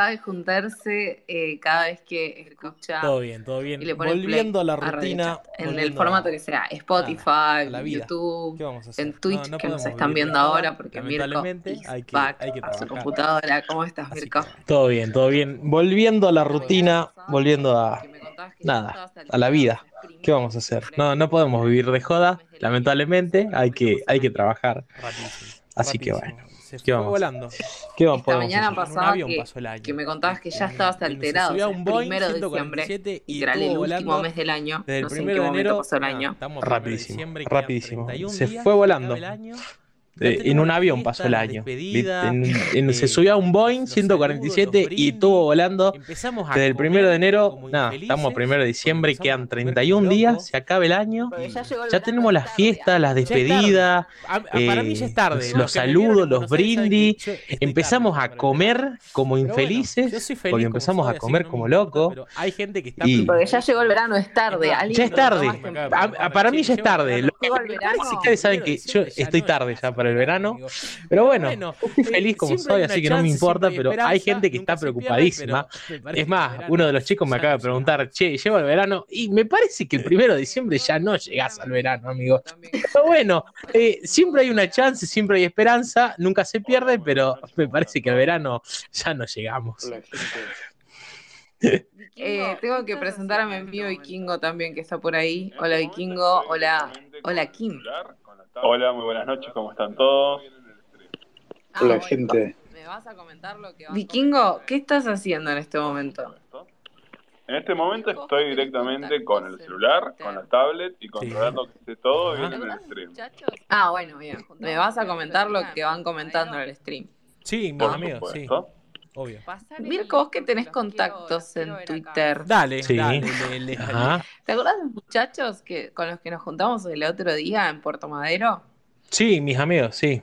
Sabe juntarse eh, cada vez que escucha. Todo bien, todo bien. Y le pone volviendo play a la rutina. En el formato a- que sea, Spotify, la vida. YouTube, ¿Qué vamos a hacer? en Twitch, No, no que nos están viendo ahora, porque Mirko hay que- back hay que a su trabajar. computadora. ¿Cómo estás, Así Mirko? Todo bien, todo bien. Volviendo a la rutina, volviendo a nada, a la vida. ¿Qué vamos a hacer? No, no podemos vivir de joda, lamentablemente, hay que, hay que trabajar. Así que bueno, Se ¿qué fue vamos volando. ¿Qué vamos, Esta mañana? En avión que, pasó el año. que me contabas que ya estabas alterado. Boeing primero de diciembre, 147 y literal, el último mes del año. Desde el no sé en primero qué de momento enero. pasó el año. estamos a primero de Rapidísimo, rapidísimo. 31 Se fue volando. Eh, en un avión pasó el año. En- se eh, subió a un Boeing los 147 saludos, los y estuvo volando Empezamos a desde el primero de enero. Nada, estamos a primero de diciembre, quedan a comer 31 como días, se acaba el año. Ya tenemos las fiestas, las despedidas, A- a- para mí ya es tarde. ¿no? los saludos, los brindis. Empezamos a comer como bueno, infelices. yo soy feliz porque empezamos a comer como locos. pero hay gente que está Y- Porque ya llegó el verano, es tarde. Ya es tarde. para mí ya es tarde. Ustedes saben que yo estoy tarde ya para el verano. Pero bueno, estoy feliz como soy, así que no me importa, pero hay gente que está preocupadísima. Es más, uno de los chicos me acaba de preguntar, che, llevo el verano, y me parece que el primero de diciembre ya no llegás al verano, amigo. Pero bueno, eh, siempre hay una chance, siempre hay esperanza, nunca se pierde, pero me parece que al verano ya no llegamos. Eh, tengo que presentar a mi amigo Vikingo también, que está por ahí. Hola Vikingo, hola, hola Kim. Hola, muy buenas noches, ¿cómo están todos? Ah, Hola gente. ¿Me vas a comentar lo que vas Vikingo, ¿qué estás haciendo en este momento? En este momento estoy directamente con el celular, con la tablet y controlando que esté todo bien en el stream. Ah, bueno, bien. Me vas a comentar lo que van comentando en el stream. Sí, mis amigos, sí, supuesto. Obvio. Mirko, vos que tenés contactos en Twitter. Dale, Sí. dale. ¿Te acuerdas de los muchachos que, con los que nos juntamos el otro día en Puerto Madero? Sí, mis amigos, sí,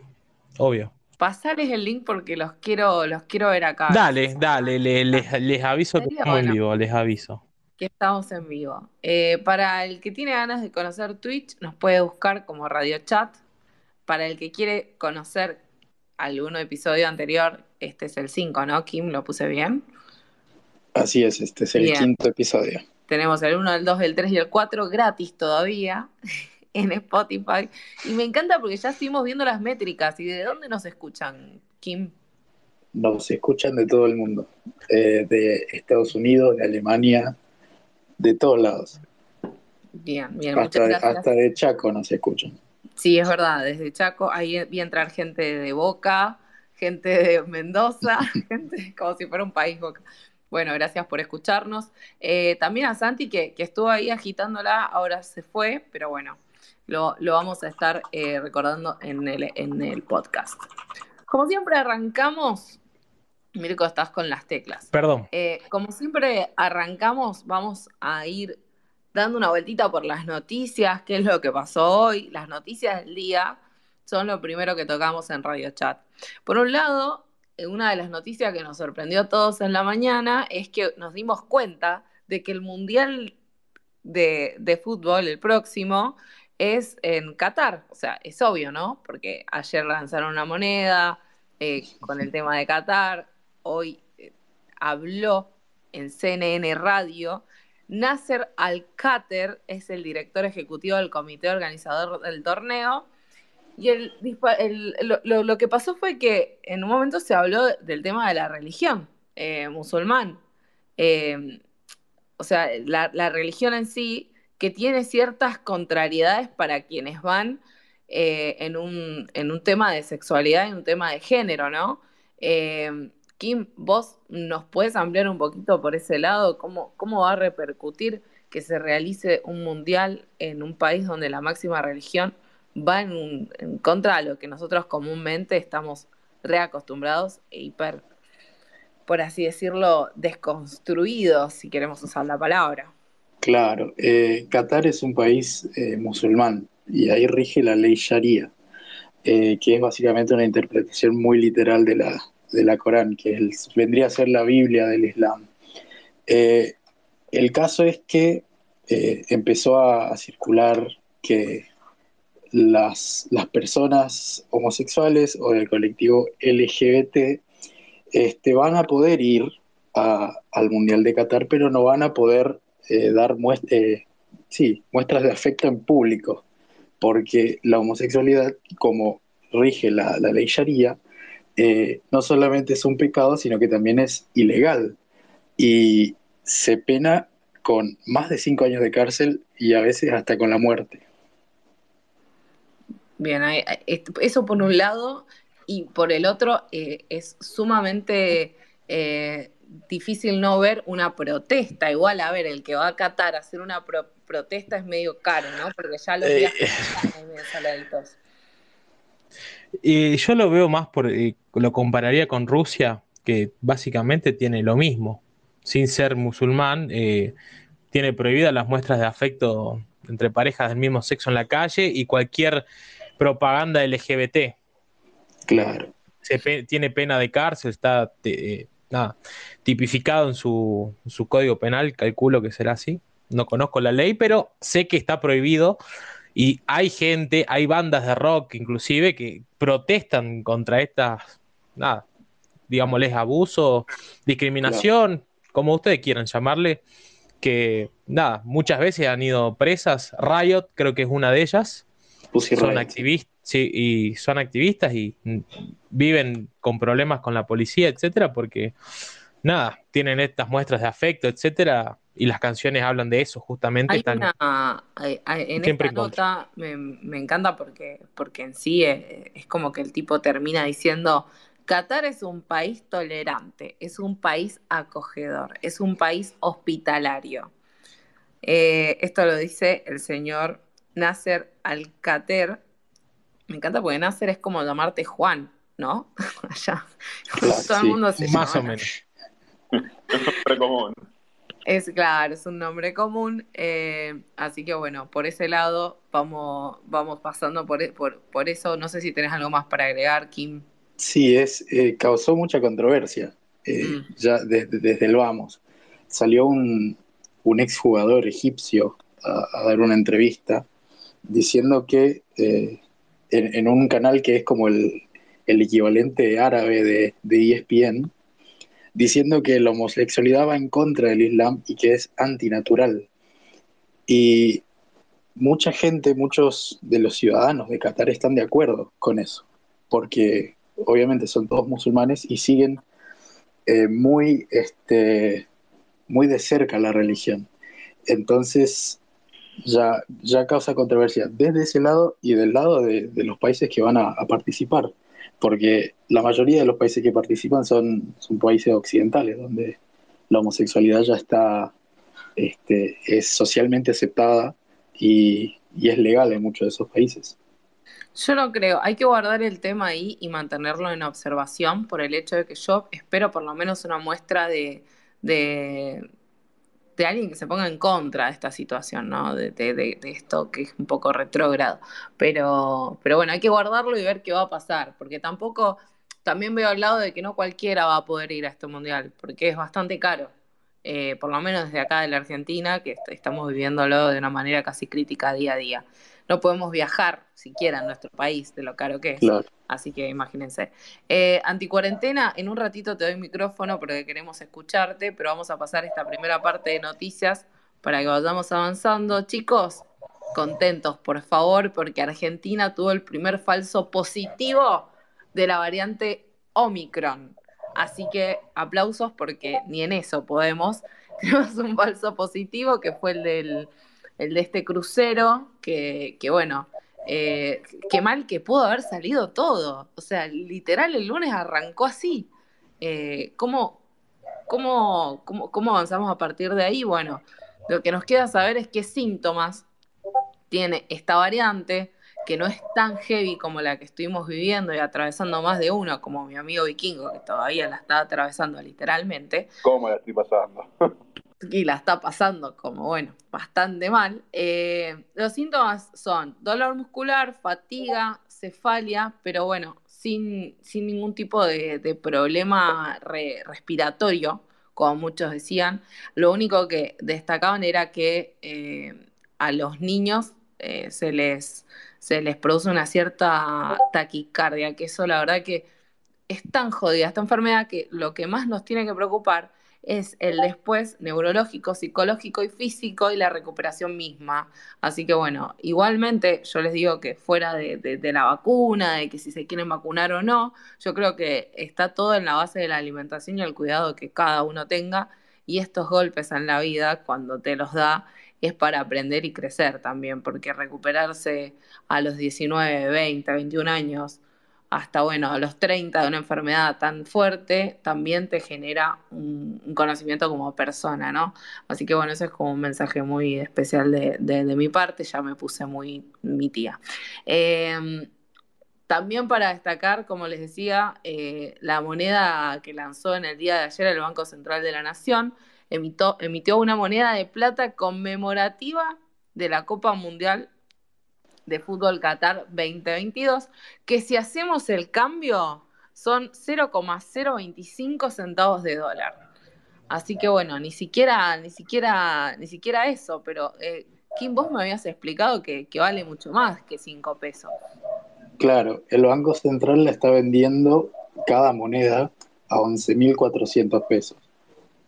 obvio. Pasales el link porque los quiero, los quiero ver acá. Dale, dale, le- les, les aviso que estamos en vivo, les aviso. que estamos en vivo. Eh, para el que tiene ganas de conocer Twitch, nos puede buscar como Radio Chat. Para el que quiere conocer algún episodio anterior, este es el 5, ¿no? Kim, ¿lo puse bien? Así es, este es el Bien. quinto episodio. Tenemos el 1, el 2, el 3 y el 4 gratis todavía en Spotify. Y me encanta porque ya estuvimos viendo las métricas. ¿Y de dónde nos escuchan, Kim? Nos escuchan de todo el mundo, eh, de Estados Unidos, de Alemania, de todos lados. Bien, bien, muchas Hasta, gracias. hasta de Chaco nos escuchan. Sí, es verdad, desde Chaco, ahí vi entrar gente de Boca, gente de Mendoza, gente como si fuera un país Boca. Bueno, gracias por escucharnos. Eh, también a Santi, que, que estuvo ahí agitándola, ahora se fue, pero bueno, lo, lo vamos a estar eh, recordando en el, en el podcast. Como siempre arrancamos, Mirko, estás con las teclas. Perdón. Eh, como siempre arrancamos, vamos a ir dando una vueltita por las noticias, qué es lo que pasó hoy. Las noticias del día son lo primero que tocamos en Radio Chat. Por un lado, eh, una de las noticias que nos sorprendió a todos en la mañana es que nos dimos cuenta de que el Mundial de, de Fútbol, el próximo, es en Qatar. O sea, es obvio, ¿no? Porque ayer lanzaron una moneda eh, con el tema de Qatar, hoy eh, habló en CNN Radio. Nasser Al-Khater es el director ejecutivo del comité organizador del torneo. Y el, lo, que pasó fue que en un momento se habló del tema de la religión eh, musulmán. Eh, o sea, la, religión en sí, que tiene ciertas contrariedades para quienes van eh, en, un, en, un, tema de sexualidad, en un tema de género, ¿no? Eh, Kim, vos nos puedes ampliar un poquito por ese lado, ¿Cómo, cómo va a repercutir que se realice un mundial en un país donde la máxima religión va en, contra de lo que nosotros comúnmente estamos reacostumbrados e hiper por así decirlo, desconstruidos, si queremos usar la palabra. Claro, eh, Qatar es un país eh, musulmán y ahí rige la ley Sharia, eh, que es básicamente una interpretación muy literal de la, de la Corán, que vendría a ser la Biblia del Islam. el caso es que empezó a, circular que las, las personas homosexuales o del colectivo LGBT este, van a poder ir al Mundial de Qatar, pero no van a poder eh, dar eh, muestras de afecto en público, porque la homosexualidad, como rige la, ley Sharia, eh, no solamente es un pecado, sino que también es ilegal. Y se pena con más de cinco años de cárcel y a veces hasta con la muerte. Bien, eso por un lado, y por el otro eh, es sumamente eh, difícil no ver una protesta. Igual, a ver, el que va a Qatar a hacer una protesta es medio caro, ¿no? Porque ya los eh, están Y yo lo veo más por, lo compararía con Rusia, que básicamente tiene lo mismo. Sin ser musulmán, tiene prohibidas las muestras de afecto entre parejas del mismo sexo en la calle y cualquier propaganda LGBT. Claro. Se tiene pena de cárcel, está eh, tipificado en su, código penal, calculo que será así. No conozco la ley, pero sé que está prohibido y hay gente, hay bandas de rock inclusive que protestan contra estas, nada, digámosles abuso, discriminación, como ustedes quieran llamarle, que nada, muchas veces han ido presas. Riot creo que es una de ellas. son activistas Sí, y son activistas y viven con problemas con la policía, etcétera, porque nada, tienen estas muestras de afecto, etcétera, y las canciones hablan de eso, justamente. están en esta nota me, encanta porque, porque en sí es, como que el tipo termina diciendo, Qatar es un país tolerante, es un país acogedor, es un país hospitalario. Eh, esto lo dice el señor Nasser Al-Qater, me encanta porque Nasser es como llamarte Juan, ¿no? Allá. Todo el mundo se Más o menos. es un nombre común. Es claro, es un nombre común. Eh, así que bueno, por ese lado vamos, vamos pasando por, por, eso. No sé si tenés algo más para agregar, Kim. Sí, es, eh, causó mucha controversia. Eh, mm. Ya desde, el vamos. Salió un, un exjugador egipcio a, dar una entrevista diciendo que en, un canal que es como el, equivalente árabe de, de, ESPN, diciendo que la homosexualidad va en contra del Islam y que es antinatural. Y mucha gente, muchos de los ciudadanos de Qatar están de acuerdo con eso, porque obviamente son todos musulmanes y siguen eh, muy, este, muy de cerca la religión. Entonces, ya, ya causa controversia desde ese lado y del lado de, los países que van a, participar, porque la mayoría de los países que participan son, son países occidentales, donde la homosexualidad ya está, este, es socialmente aceptada y, y es legal en muchos de esos países. Yo no creo, hay que guardar el tema ahí y mantenerlo en observación por el hecho de que yo espero por lo menos una muestra de, de alguien que se ponga en contra de esta situación, ¿no? De, esto que es un poco retrógrado. Pero, pero bueno, hay que guardarlo y ver qué va a pasar, porque tampoco, también veo al lado de que no cualquiera va a poder ir a este mundial, porque es bastante caro. eh, por lo menos desde acá de la Argentina, que estamos viviéndolo de una manera casi crítica día a día. No podemos viajar siquiera en nuestro país, de lo caro que es. Así que imagínense. Eh, anticuarentena, en un ratito te doy micrófono porque queremos escucharte, pero vamos a pasar esta primera parte de noticias para que vayamos avanzando. Chicos, contentos, por favor, porque Argentina tuvo el primer falso positivo de la variante Omicron. Así que aplausos porque ni en eso podemos. Tenemos un falso positivo que fue el, del, el de este crucero, que, que bueno, eh, qué mal que pudo haber salido todo. O sea, literal el lunes arrancó así. Eh, ¿cómo, cómo, cómo, cómo avanzamos a partir de ahí? Bueno, lo que nos queda saber es qué síntomas tiene esta variante, que no es tan heavy como la que estuvimos viviendo y atravesando más de uno, como mi amigo vikingo, que todavía la está atravesando literalmente. ¿Cómo la estoy pasando? y la está pasando como, bueno, bastante mal. Eh, los síntomas son dolor muscular, fatiga, cefalia, pero bueno, sin, sin ningún tipo de, problema respiratorio, como muchos decían. Lo único que destacaban era que eh, a los niños eh, se les se les produce una cierta taquicardia, que eso la verdad que es tan jodida esta enfermedad que lo que más nos tiene que preocupar es el después neurológico, psicológico y físico y la recuperación misma. Así que bueno, igualmente yo les digo que fuera de, la vacuna, de que si se quieren vacunar o no, yo creo que está todo en la base de la alimentación y el cuidado que cada uno tenga y estos golpes en la vida, cuando te los da, es para aprender y crecer también, porque recuperarse a los 19, 20, 21 años hasta, bueno, a los 30 de una enfermedad tan fuerte, también te genera un, conocimiento como persona, ¿no? Así que, bueno, eso es como un mensaje muy especial de, mi parte, ya me puse muy mi tía. Em, también para destacar, como les decía, eh, la moneda que lanzó en el día de ayer el Banco Central de la Nación, emitió una moneda de plata conmemorativa de la Copa Mundial de Fútbol Qatar 2022, que si hacemos el cambio son 0,025 centavos de dólar. Así que bueno, ni siquiera, ni siquiera, ni siquiera eso, pero eh, Kim, vos me habías explicado que, que vale mucho más que 5 pesos. Claro, el Banco Central la está vendiendo cada moneda a 11.400 pesos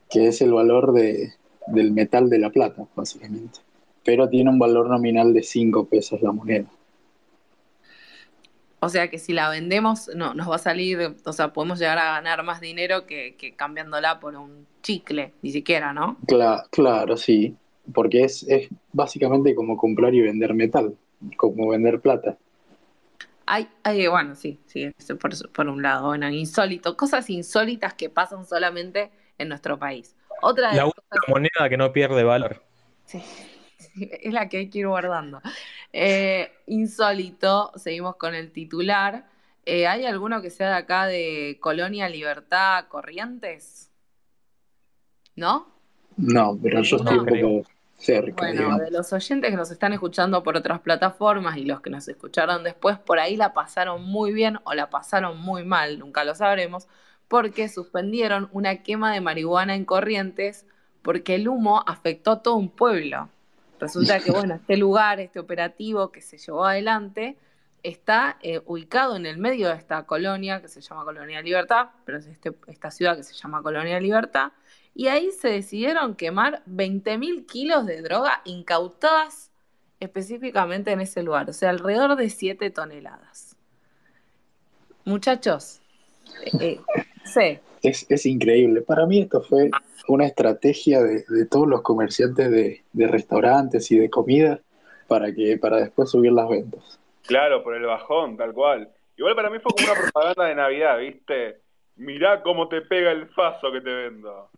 que es el valor de, del metal de la plata, básicamente. Pero tiene un valor nominal de 5 pesos la moneda. O sea que si la vendemos, no, nos va a salir, o sea, podemos llegar a ganar más dinero que, cambiándola por un chicle, ni siquiera, ¿no? Claro, claro sí. Porque es, es básicamente como comprar y vender metal, como vender plata. Hay, hay bueno, sí, sí, por, por un lado, bueno, insólito, cosas insólitas que pasan solamente en nuestro país. Otra la única moneda que no pierde valor. Sí, es la que hay que ir guardando. Eh, insólito, seguimos con el titular. Eh, ¿Hay alguno que sea de acá de Colonia Libertad Corrientes? ¿No? No, pero yo estoy un poco cerca. Bueno, de los oyentes que nos están escuchando por otras plataformas y los que nos escucharon después, por ahí la pasaron muy bien o la pasaron muy mal, nunca lo sabremos porque suspendieron una quema de marihuana en Corrientes porque el humo afectó a todo un pueblo. Resulta que, bueno, este lugar, este operativo que se llevó adelante, está eh, ubicado en el medio de esta colonia que se llama Colonia Libertad, pero es este, esta ciudad que se llama Colonia Libertad, y ahí se decidieron quemar 20.000 kilos de droga incautadas específicamente en ese lugar, o sea, alrededor de 7 toneladas. Muchachos, eh, Sí. Es, increíble. Para mí esto fue una estrategia de, todos los comerciantes de, restaurantes y de comida para que para después subir las ventas. Claro, por el bajón, tal cual. Igual para mí fue como una propaganda de Navidad, ¿viste? Mirá cómo te pega el faso que te vendo.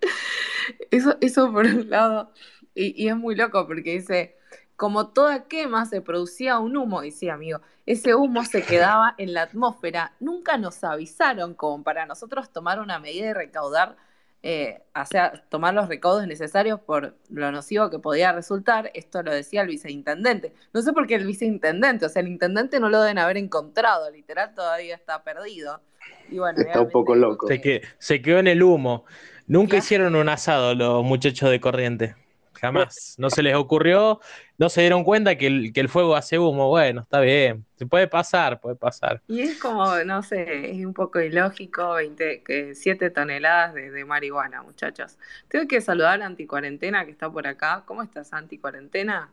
Eso, eso por un lado. Y, y es muy loco porque dice, como toda quema se producía un humo, decía amigo, ese humo se quedaba en la atmósfera. Nunca nos avisaron como para nosotros tomar una medida y recaudar, eh, o sea, tomar los recaudos necesarios por lo nocivo que podía resultar. Esto lo decía el viceintendente. No sé por qué el viceintendente, o sea, el intendente no lo deben haber encontrado, literal todavía está perdido. Y bueno, está un poco loco. Se, se quedó en el humo. Nunca hicieron un asado los muchachos de corriente. Jamás. No se les ocurrió, no se dieron cuenta que el, que el fuego hace humo. Bueno, está bien. Se puede pasar, puede pasar. Y es como, no sé, es un poco ilógico, 20, que 7 toneladas de, marihuana, muchachos. Tengo que saludar a Anticuarentena que está por acá. ¿Cómo estás, Anticuarentena?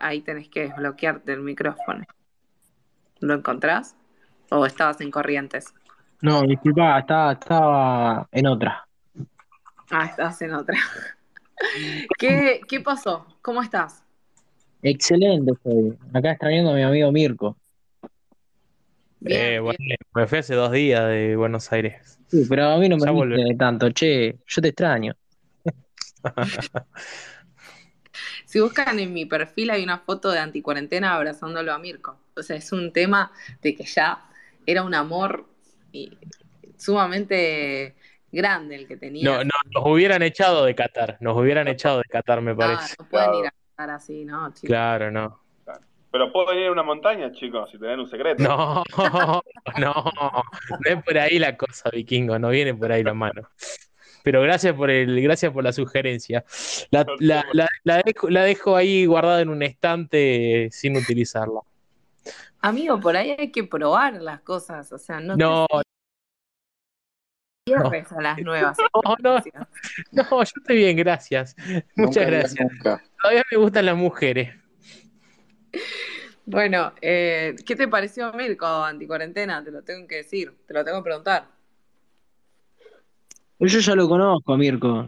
Ahí tenés que desbloquearte el micrófono. ¿Lo encontrás? ¿O estabas en corrientes? No, disculpa, estaba, estaba en otra. Ah, estás en otra. ¿Qué, ¿Qué pasó? ¿Cómo estás? Excelente estoy. Acá viendo a mi amigo Mirko. eh, bueno, me fui hace dos días de Buenos Aires. Sí, pero a mí no me gusta tanto, che, yo te extraño. si buscan en mi perfil hay una foto de anticuarentena abrazándolo a Mirko. O sea, es un tema de que ya era un amor sumamente grande el que tenía. No, no, nos hubieran echado de Qatar, nos hubieran echado de Qatar, me parece. no pueden ir a Qatar así, ¿no? Claro, no. Pero puedo ir a una montaña, chicos, si tienen un secreto. No, no, no es por ahí la cosa, vikingo, no viene por ahí la mano. Pero gracias por el, gracias por la sugerencia. La, la, la, dejo, la dejo ahí guardada en un estante sin utilizarla. Amigo, por ahí hay que probar las cosas, o sea, no. No, a las nuevas. No, no, no, yo estoy bien, gracias. Muchas gracias. Todavía me gustan las mujeres. Bueno, eh, ¿qué te pareció Mirko anticuarentena? Te lo tengo que decir, te lo tengo que preguntar. Yo ya lo conozco a Mirko.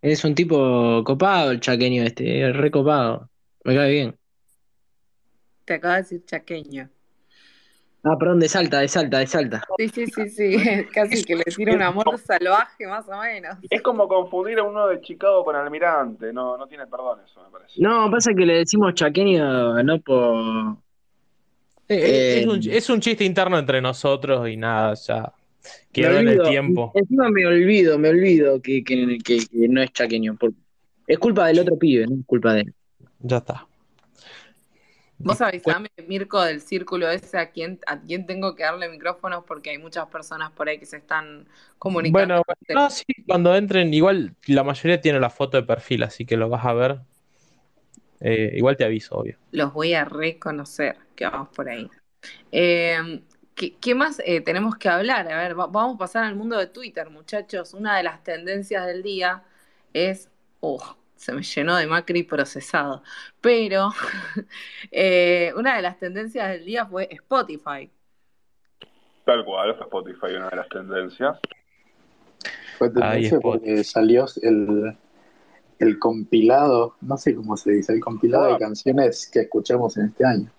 Es un tipo copado el chaqueño este, recopado. Me cae bien. Te acaba de decir chaqueño. Ah, perdón, de Salta, de Salta, de Salta. Sí, sí, sí, sí, casi que le tira un amor salvaje más o menos. Es como confundir a uno de Chicago con Almirante, no, no tiene perdón eso, me parece. No, pasa que le decimos chaqueño no por... Eh, eh, es, un, es, un, chiste interno entre nosotros y nada, ya quedó en el tiempo. Encima me olvido, me olvido que, que, que, no es chaqueño. es culpa del otro pibe, no es culpa de él. Ya está. Vos avisame, Mirko, del círculo ese, a quién, a quién tengo que darle micrófonos porque hay muchas personas por ahí que se están comunicando. Bueno, sí, cuando entren, igual la mayoría tiene la foto de perfil, así que lo vas a ver. Eh, igual te aviso, obvio. Los voy a reconocer, que vamos por ahí. Eh, ¿qué, más eh, tenemos que hablar? A ver, vamos a pasar al mundo de Twitter, muchachos. Una de las tendencias del día es... Oh, se me llenó de Macri procesado. Pero eh, una de las tendencias del día fue Spotify. Tal cual, fue Spotify una de las tendencias. Fue tendencia porque salió el, el compilado, no sé cómo se dice, el compilado de ah. canciones que escuchamos en este año.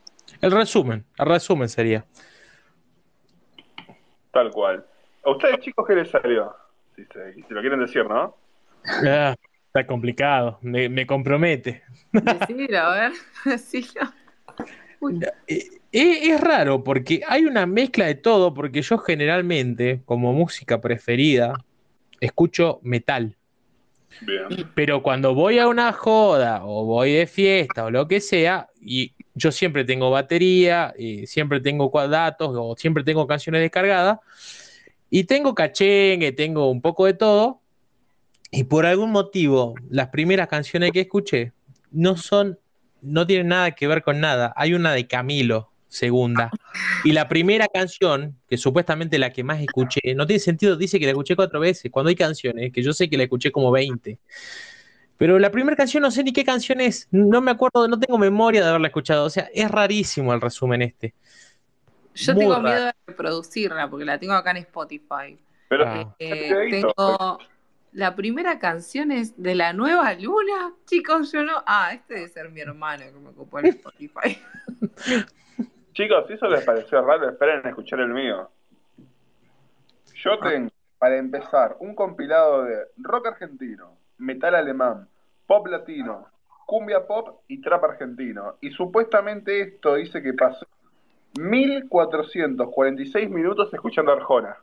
El resumen, el resumen sería. Tal cual. ¿A ustedes chicos qué les salió? Si, si lo quieren decir, ¿no? Ah, Está complicado, me, compromete. Decilo, a ver, decilo. Eh, eh, es, raro porque hay una mezcla de todo, porque yo generalmente, como música preferida, escucho metal. Pero cuando voy a una joda o voy de fiesta o lo que sea, y yo siempre tengo batería, y siempre tengo datos o siempre tengo canciones descargadas, y tengo cachengue, tengo un poco de todo, y por algún motivo, las primeras canciones que escuché no son, no tienen nada que ver con nada. Hay una de Camilo, segunda. Y la primera canción, que supuestamente la que más escuché, no tiene sentido, dice que la escuché cuatro veces, cuando hay canciones, que yo sé que la escuché como 20. Pero la primera canción no sé ni qué canción es, no me acuerdo, no tengo memoria de haberla escuchado. O sea, es rarísimo el resumen este. Yo tengo miedo de reproducirla porque la tengo acá en Spotify. Pero ah. eh, tengo la primera canción es de la nueva luna. Chicos, yo no. Ah, este debe ser mi hermano que me ocupó en Spotify. Chicos, si eso les pareció raro, esperen a escuchar el mío. Yo ah. tengo, para empezar, un compilado de rock argentino, metal alemán, pop latino, cumbia pop y trap argentino. Y supuestamente esto dice que pasó 1446 minutos escuchando Arjona.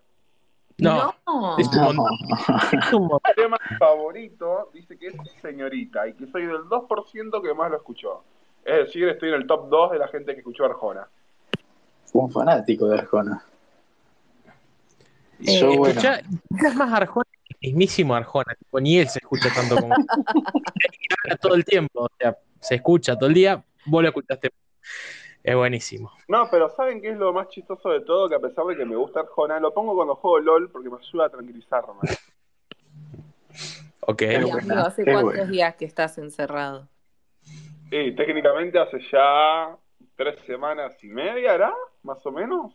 No, Es un tema favorito dice que es Señorita y que soy del 2% que más lo escuchó. Es decir, estoy en el top 2 de la gente que escuchó Arjona. Fue un fanático de Arjona. Yo, bueno. es más Arjona el mismísimo Arjona, tipo, ni él se escucha tanto como. todo el tiempo, o sea, se escucha todo el día, vos lo escuchaste. Es buenísimo. No, pero ¿saben qué es lo más chistoso de todo? Que a pesar de que me gusta Arjona, lo pongo cuando juego LOL porque me ayuda a tranquilizarme. ok. ¿hace cuántos días que estás encerrado? Sí, técnicamente hace ya tres semanas y media, ¿era? Más o menos.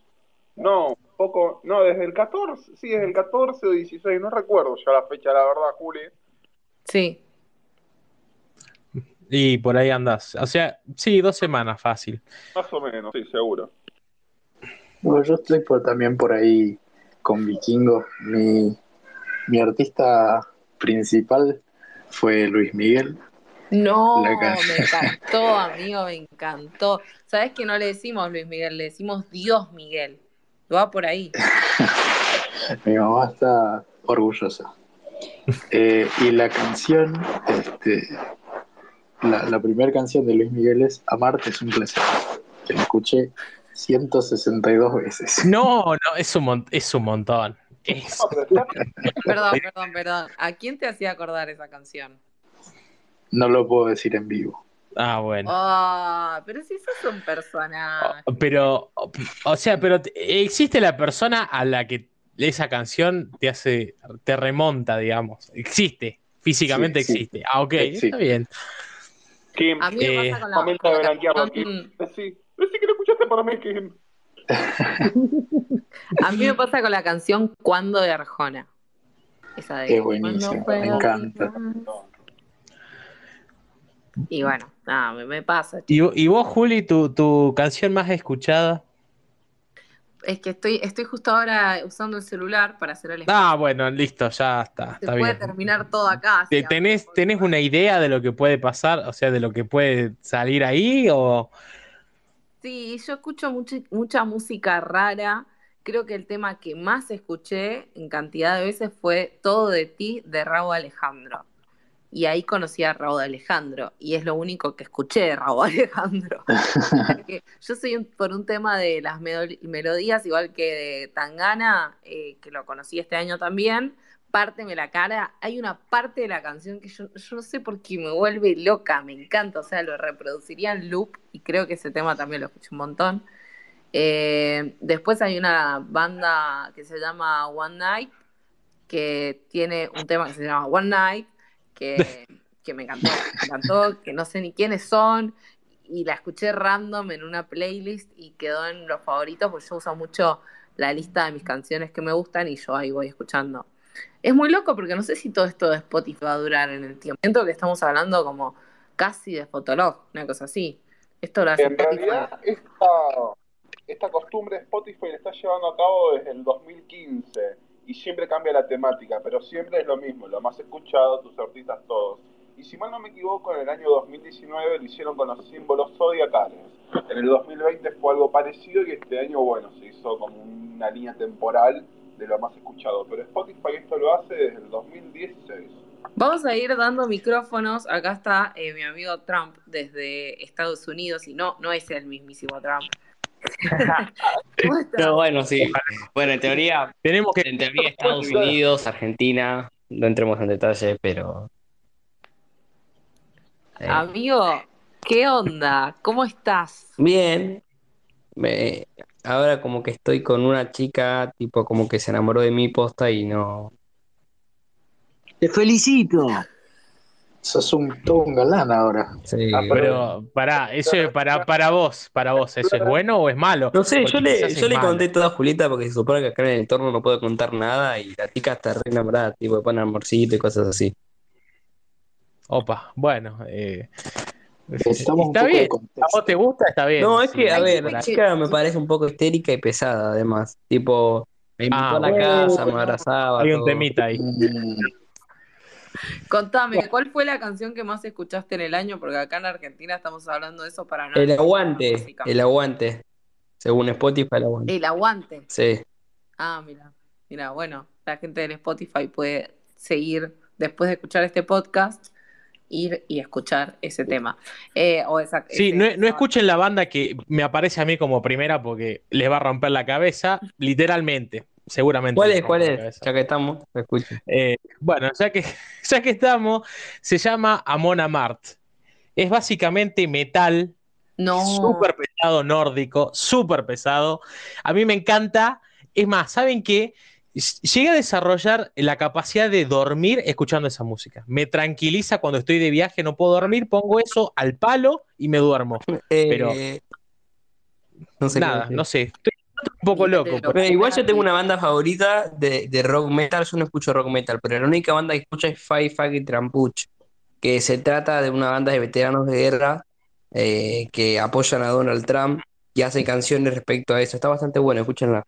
No, poco, no, desde el 14, sí, desde el 14 o 16, no recuerdo ya la fecha, la verdad, Juli. Sí. Y por ahí andas. O sea, sí, dos semanas fácil. Más o menos, sí, seguro. Bueno, yo estoy por, también por ahí con Vikingo. Mi, mi artista principal fue Luis Miguel. No, me encantó, amigo, me encantó. ¿Sabes que no le decimos Luis Miguel? Le decimos Dios Miguel. Va por ahí. Mi mamá está orgullosa. Eh, y la canción, este, la, primera canción de Luis Miguel es Amarte es un placer, que la escuché 162 veces. No, no, es un, es un montón. perdón, perdón, perdón. ¿A quién te hacía acordar esa canción? No lo puedo decir en vivo. Ah, bueno. Ah, pero si sos un personaje. Oh, pero, o sea, pero existe la persona a la que esa canción te hace, te remonta, digamos. Existe, físicamente existe. Ah, ok, está bien. Kim, a mí me pasa con la, momento de blanquearlo, Kim. Sí, sí que lo escuchaste para mí, Kim. a mí me pasa con la canción Cuando de Arjona. Esa de Qué buenísimo, me encanta. Y bueno, nada, me, pasa. ¿Y, vos, Juli, tu, tu canción más escuchada? Es que estoy, estoy justo ahora usando el celular para hacer el Ah, bueno, listo, ya está. Se puede terminar todo acá. ¿Tenés, ¿Tenés una idea de lo que puede pasar? O sea, de lo que puede salir ahí o. Sí, yo escucho mucha música rara. Creo que el tema que más escuché en cantidad de veces fue Todo de ti de Raúl Alejandro y ahí conocí a Raúl Alejandro y es lo único que escuché de Raúl Alejandro. yo soy por un tema de las melodías, igual que de Tangana, eh, que lo conocí este año también, Párteme la cara, hay una parte de la canción que yo, no sé por qué me vuelve loca, me encanta, o sea, lo reproduciría en loop y creo que ese tema también lo escuché un montón. Eh, después hay una banda que se llama One Night, que tiene un tema que se llama One Night, que, me encantó, me encantó, que no sé ni quiénes son, y la escuché random en una playlist y quedó en los favoritos, porque yo uso mucho la lista de mis canciones que me gustan y yo ahí voy escuchando. Es muy loco porque no sé si todo esto de Spotify va a durar en el tiempo. Siento que estamos hablando como casi de Fotolog, una cosa así. Esto lo hace en realidad, esta, esta costumbre Spotify la está llevando a cabo desde el 2015 y siempre cambia la temática, pero siempre es lo mismo, lo más escuchado, tus artistas todos. Y si mal no me equivoco, en el año 2019 lo hicieron con los símbolos zodiacales. En el 2020 fue algo parecido y este año, bueno, se hizo como una línea temporal de lo más escuchado. Pero Spotify esto lo hace desde el 2016. Vamos a ir dando micrófonos. Acá está eh, mi amigo Trump desde Estados Unidos y no, no es el mismísimo Trump. Pero bueno, sí. Bueno, en teoría, tenemos que. En teoría, Estados Unidos, Argentina, no entremos en detalle, pero. Eh. Amigo, ¿qué onda? ¿Cómo estás? Bien. Me... Ahora como que estoy con una chica, tipo como que se enamoró de mi posta y no. Te felicito. Sos un, todo un galán ahora. Sí. Ah, pero para eso es para, para vos, para vos, ¿eso es bueno o es malo? No sé, yo le, yo le conté todo a Julieta porque se supone que acá en el entorno no puedo contar nada y la chica está re enamorada, tipo de pone amorcito y cosas así. Opa, bueno, eh, está bien. ¿A vos te gusta? Está bien. No, es que, a ver, la chica me parece un poco histérica y pesada, además. Tipo, me invitó ah, a la casa, me abrazaba. Hay un temita ahí. Contame, ¿cuál fue la canción que más escuchaste en el año? Porque acá en Argentina estamos hablando de eso para no. El aguante, el aguante. Según Spotify, el aguante. El aguante. Sí. Ah, mira, mira, bueno, la gente del Spotify puede seguir después de escuchar este podcast ir y escuchar ese tema. Eh, o esa, sí, no, escuchen la banda que me aparece a mí como primera porque les va a romper la cabeza, literalmente. Seguramente. ¿Cuál es? ¿Cuál es? Ya que estamos, escucho. Eh, bueno, ya que, ya que estamos, se llama Amon Mart. Es básicamente metal. No. Súper pesado nórdico, súper pesado. A mí me encanta. Es más, ¿saben qué? Llegué a desarrollar la capacidad de dormir escuchando esa música. Me tranquiliza cuando estoy de viaje, no puedo dormir, pongo eso al palo y me duermo. Eh, Pero no sé nada, no sé. Estoy un poco loco. Pero igual yo tengo una banda favorita de, de, rock metal, yo no escucho rock metal, pero la única banda que escucho es Five Fucking Trampuch, que se trata de una banda de veteranos de guerra eh, que apoyan a Donald Trump y hace canciones respecto a eso. Está bastante bueno, escúchenla.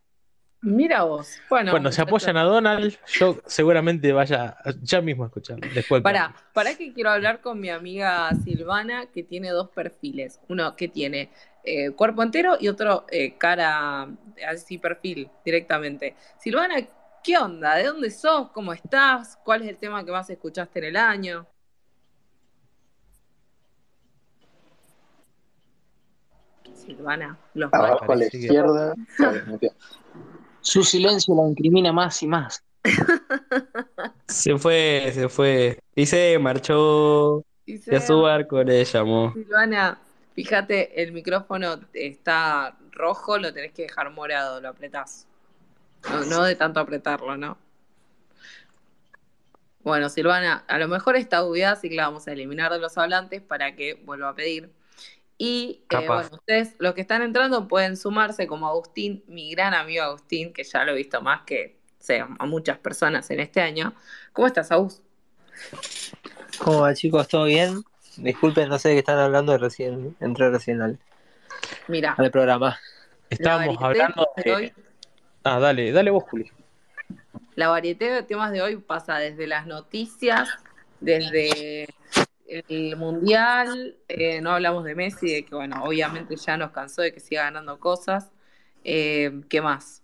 Mira vos. Bueno, Cuando se apoyan a Donald, yo seguramente vaya ya mismo a escucharlo. Después para, para que quiero hablar con mi amiga Silvana, que tiene dos perfiles. Uno que tiene eh, cuerpo entero y otro eh, cara, así perfil directamente. Silvana, ¿qué onda? ¿De dónde sos? ¿Cómo estás? ¿Cuál es el tema que más escuchaste en el año? Silvana, los Abajo a la izquierda. Su silencio la incrimina más y más. Se fue, se fue. Y se marchó. Y a su barco le llamó. Silvana, fíjate, el micrófono está rojo, lo tenés que dejar morado, lo apretás. No, no de tanto apretarlo, ¿no? Bueno, Silvana, a lo mejor está duda, así que la vamos a eliminar de los hablantes para que vuelva a pedir. Y eh, bueno, ustedes, los que están entrando, pueden sumarse como Agustín, mi gran amigo Agustín, que ya lo he visto más que sea, a muchas personas en este año. ¿Cómo estás, Agus? ¿Cómo va, chicos? ¿Todo bien? Disculpen, no sé de qué están hablando, recién entré recién al, Mira, al programa. Estábamos hablando de... Hoy, ah, dale, dale vos, Juli. La variedad de temas de hoy pasa desde las noticias, desde el Mundial, eh, no hablamos de Messi, de que, bueno, obviamente ya nos cansó de que siga ganando cosas. Eh, ¿Qué más?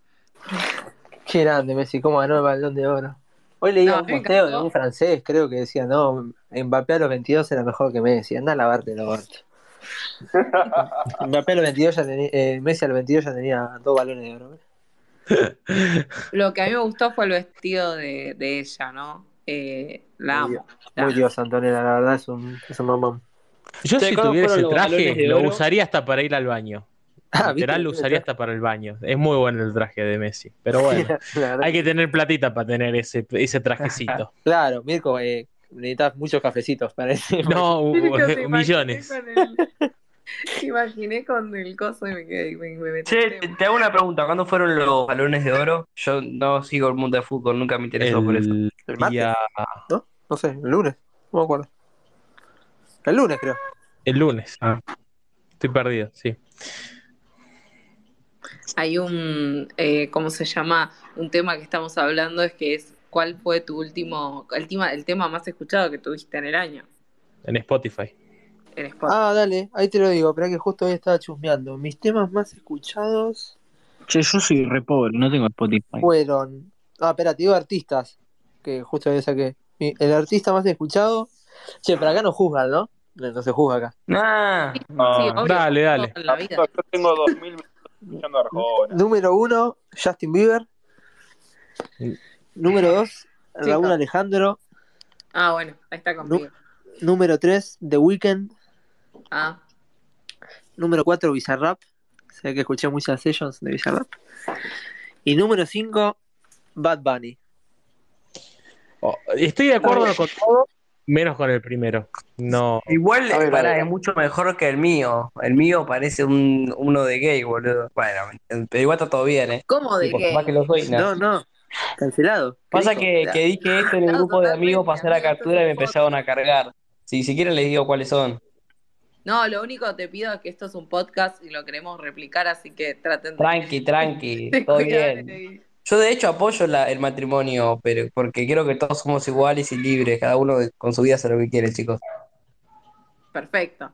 Qué grande Messi, cómo ganó el balón de oro. Hoy leí un posteo de un francés, creo que decía, no, Mbappé a los 22 era mejor que Messi, anda a lavarte lo Mbappé a los 22 ya tenía, eh, Messi a los 22 ya tenía dos balones de oro. Lo que a mí me gustó fue el vestido de, de ella, ¿no? Eh, la amo. Muy Dios, Antonella, la verdad es un, es un mamón. Yo si tuviera ese traje, lo usaría hasta para ir al baño. Ah, Literal lo usaría hasta para el baño. Es muy bueno el traje de Messi. Pero bueno, hay que tener platita para tener ese, ese trajecito. claro, Mirko, eh, necesitas muchos cafecitos para ese. No, millones. Te imaginé con el coso y me quedé. Me, che, te hago una pregunta. ¿Cuándo fueron los balones de oro? Yo no sigo el mundo de fútbol, nunca me interesó por eso. ¿El día... ¿No? No sé, el lunes. No me acuerdo. El lunes, creo. El lunes. Ah. Estoy perdido, sí. Hay un, eh, ¿cómo se llama? Un tema que estamos hablando es que es cuál fue tu último, el tema, el tema más escuchado que tuviste en el año. En Spotify. Ah, dale, ahí te lo digo, pero que justo hoy estaba chusmeando. Mis temas más escuchados. Che, yo soy re pobre, no tengo Spotify. Fueron. Ah, espera, te digo artistas. Que justo hoy saqué. El artista más escuchado. Che, pero acá no juzgan, ¿no? No se juzga acá. Ah, dale, dale. Yo tengo 2000 escuchando Arjona. Número uno, Justin Bieber. Número dos, Raúl Alejandro. Ah, bueno, ahí está conmigo. Número tres, The Weeknd. Ah. Número 4, Bizarrap. Sé que escuché muchas sessions de Bizarrap. Y número 5, Bad Bunny. Oh, estoy de acuerdo con todo, menos con el primero. No. Igual es mucho mejor que el mío. El mío parece un, uno de gay, boludo. Bueno, pero igual está todo bien, ¿eh? ¿Cómo de gay? no. no, Cancelado. Pasa que, que, dije esto en el grupo de amigos, pasé la captura y me empezaron a cargar. Si, si quieren les digo cuáles son. No, lo único que te pido es que esto es un podcast y lo queremos replicar, así que traten de... Tranqui, tranqui, todo bien. Yo de hecho apoyo el matrimonio, pero porque creo que todos somos iguales y libres, cada uno con su vida hace lo que quiere, chicos. Perfecto. O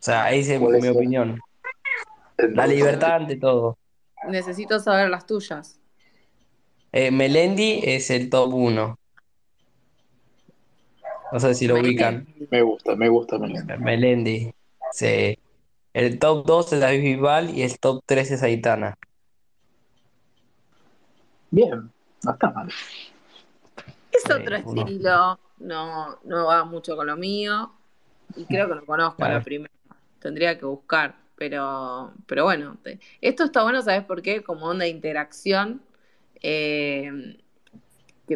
sea, esa es mi opinión. La libertad ante todo. Necesito saber las tuyas. Eh, Melendi es el top 1. No sé si lo ubican. Me gusta, me gusta Melendi. Melendi. Sí. El top 2 es David Bisbal y el top 3 es Aitana. Bien, no está mal. Es otro estilo, no, no va mucho con lo mío y creo que lo conozco a la primera. Tendría que buscar, pero, pero bueno, esto está bueno, ¿sabes por qué? Como onda de interacción, eh,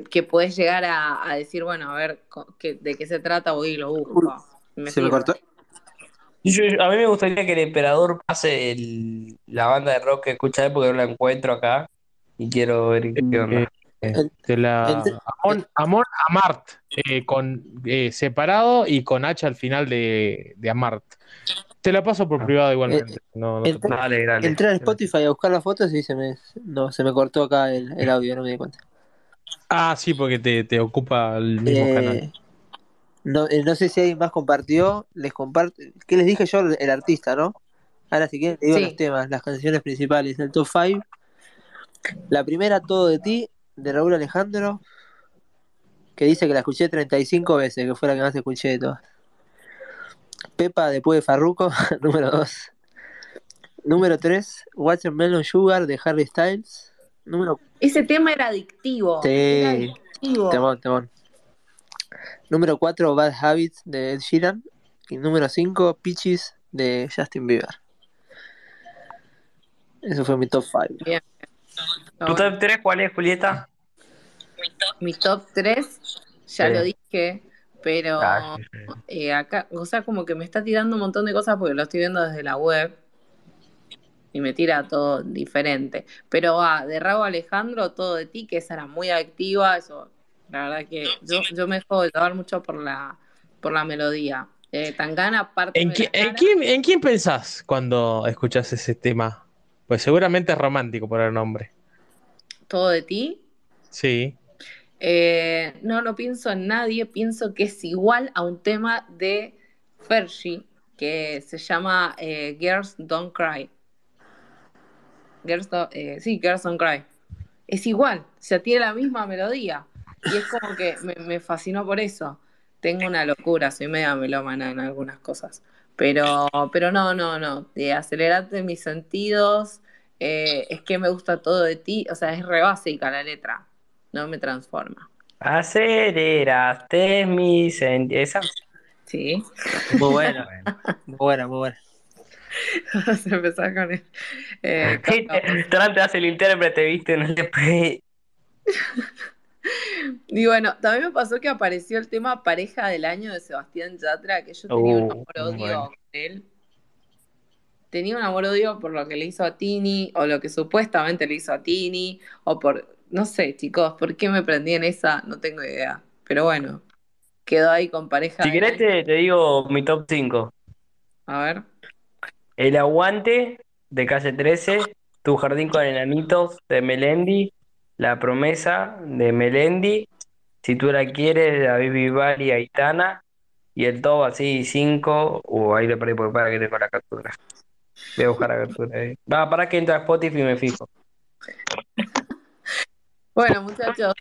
que, puedes llegar a, decir, bueno, a ver de qué se trata, voy y lo busco. ¿Se me cortó? A mí me gustaría que el emperador pase la banda de rock que escucha él porque no la encuentro acá y quiero ver qué eh, onda. De la Amon, Amart, eh, con eh, separado y con H al final de, de Amart. Te la paso por ah. privado igualmente. no, entré a Spotify a buscar las fotos y se me, no, se me cortó acá el, el audio, no me di cuenta. Ah, sí, porque te, te ocupa el mismo eh, canal. No, no sé si alguien más compartió. Les comparto. ¿Qué les dije yo? El artista, ¿no? Ahora, si quieren, digo los temas, las canciones principales. El top 5. La primera, Todo de ti, de Raúl Alejandro, que dice que la escuché 35 veces, que fue la que más escuché de todas. Pepa después de Farruko, número 2. Número 3, Watermelon Sugar de Harry Styles. Número... Ese tema era adictivo. Sí, Temón, temón. Número 4, Bad Habits de Ed Sheeran. Y número 5, Peaches de Justin Bieber. Eso fue mi top 5. ¿Tu top 3 cuál es, Julieta? Mi top 3, ya lo dije, pero ah, eh, acá, o sea, como que me está tirando un montón de cosas porque lo estoy viendo desde la web y me tira todo diferente. Pero va, de Raúl Alejandro, todo de ti, que esa era muy activa, eso, la verdad que yo, yo me dejo llevar mucho por la, por la melodía. Eh, Tangana, parte ¿En, ¿en, quién, ¿En quién pensás cuando escuchas ese tema? Pues seguramente es romántico por el nombre. ¿Todo de ti? Sí. Eh, no, no pienso en nadie, pienso que es igual a un tema de Fergie que se llama eh, Girls Don't Cry. Girls eh, sí, Girls Don't Cry. Es igual, o sea, tiene la misma melodía. Y es como que me, fascinó por eso. Tengo una locura, soy media melómana en algunas cosas. Pero, pero no, no, no. De acelerarte mis sentidos, es que me gusta todo de ti. O sea, es re básica la letra no me transforma. Aceleraste mi esa. Sí. Muy buena, muy buena, muy buena. Vamos a empezar con el. Eh, te hace el intérprete, viste, no le Y bueno, también me pasó que apareció el tema pareja del año de Sebastián Yatra, que yo tenía un uh, amor odio con él. Tenía un amor odio por lo que le hizo a Tini, o lo que supuestamente le hizo a Tini, o por no sé, chicos, ¿por qué me prendí en esa? No tengo idea. Pero bueno, quedó ahí con pareja. Si querés te, digo mi top 5. A ver. El aguante de calle 13, Tu jardín con enanitos de Melendi, La promesa de Melendi, Si tú la quieres de David Vival y Aitana, y el top así 5, o uh, ahí le perdí porque para que tengo la captura. Voy a buscar la captura. ahí. Va, para que entre a Spotify y me fijo. Bueno, muchachos,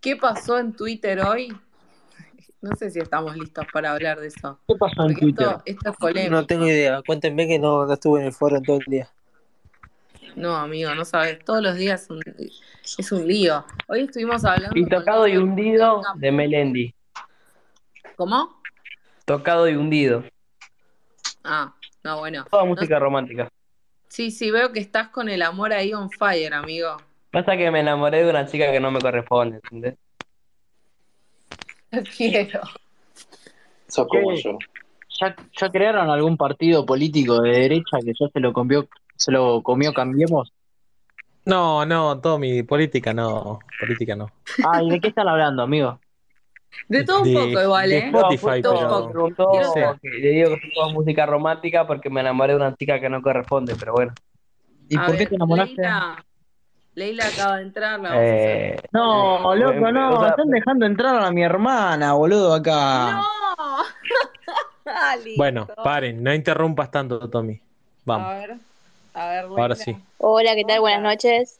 ¿qué pasó en Twitter hoy? No sé si estamos listos para hablar de eso. ¿Qué pasó en Twitter? Esto, es polémico. No tengo idea. Cuéntenme que no, estuve en el foro en todo el día. No, amigo, no sabes. Todos los días es un, lío. Hoy estuvimos hablando. Y tocado y hundido de Melendi. ¿Cómo? Tocado y hundido. Ah, no, bueno. Toda música romántica. Sí, sí, veo que estás con el amor ahí on fire, amigo. Pasa que me enamoré de una chica que no me corresponde, ¿entendés? Quiero. Sos como yo. ¿Ya, ¿Ya crearon algún partido político de derecha que ya se lo comió, se lo comió Cambiemos? No, no, todo mi política no, política no. Ah, ¿y de qué están hablando, amigo? De todo un poco igual, ¿eh? Spotify, no, pero... Le digo que es música romántica porque me enamoré de una chica que no corresponde, pero bueno. ¿Y por qué te enamoraste? Leila acaba de entrar. Eh, no, loco, no. están dejando entrar a mi hermana, boludo, acá. No. bueno, paren, no interrumpas tanto, Tommy. Vamos. A ver, a ver. Ahora sí. Hola, ¿qué tal? Buenas noches.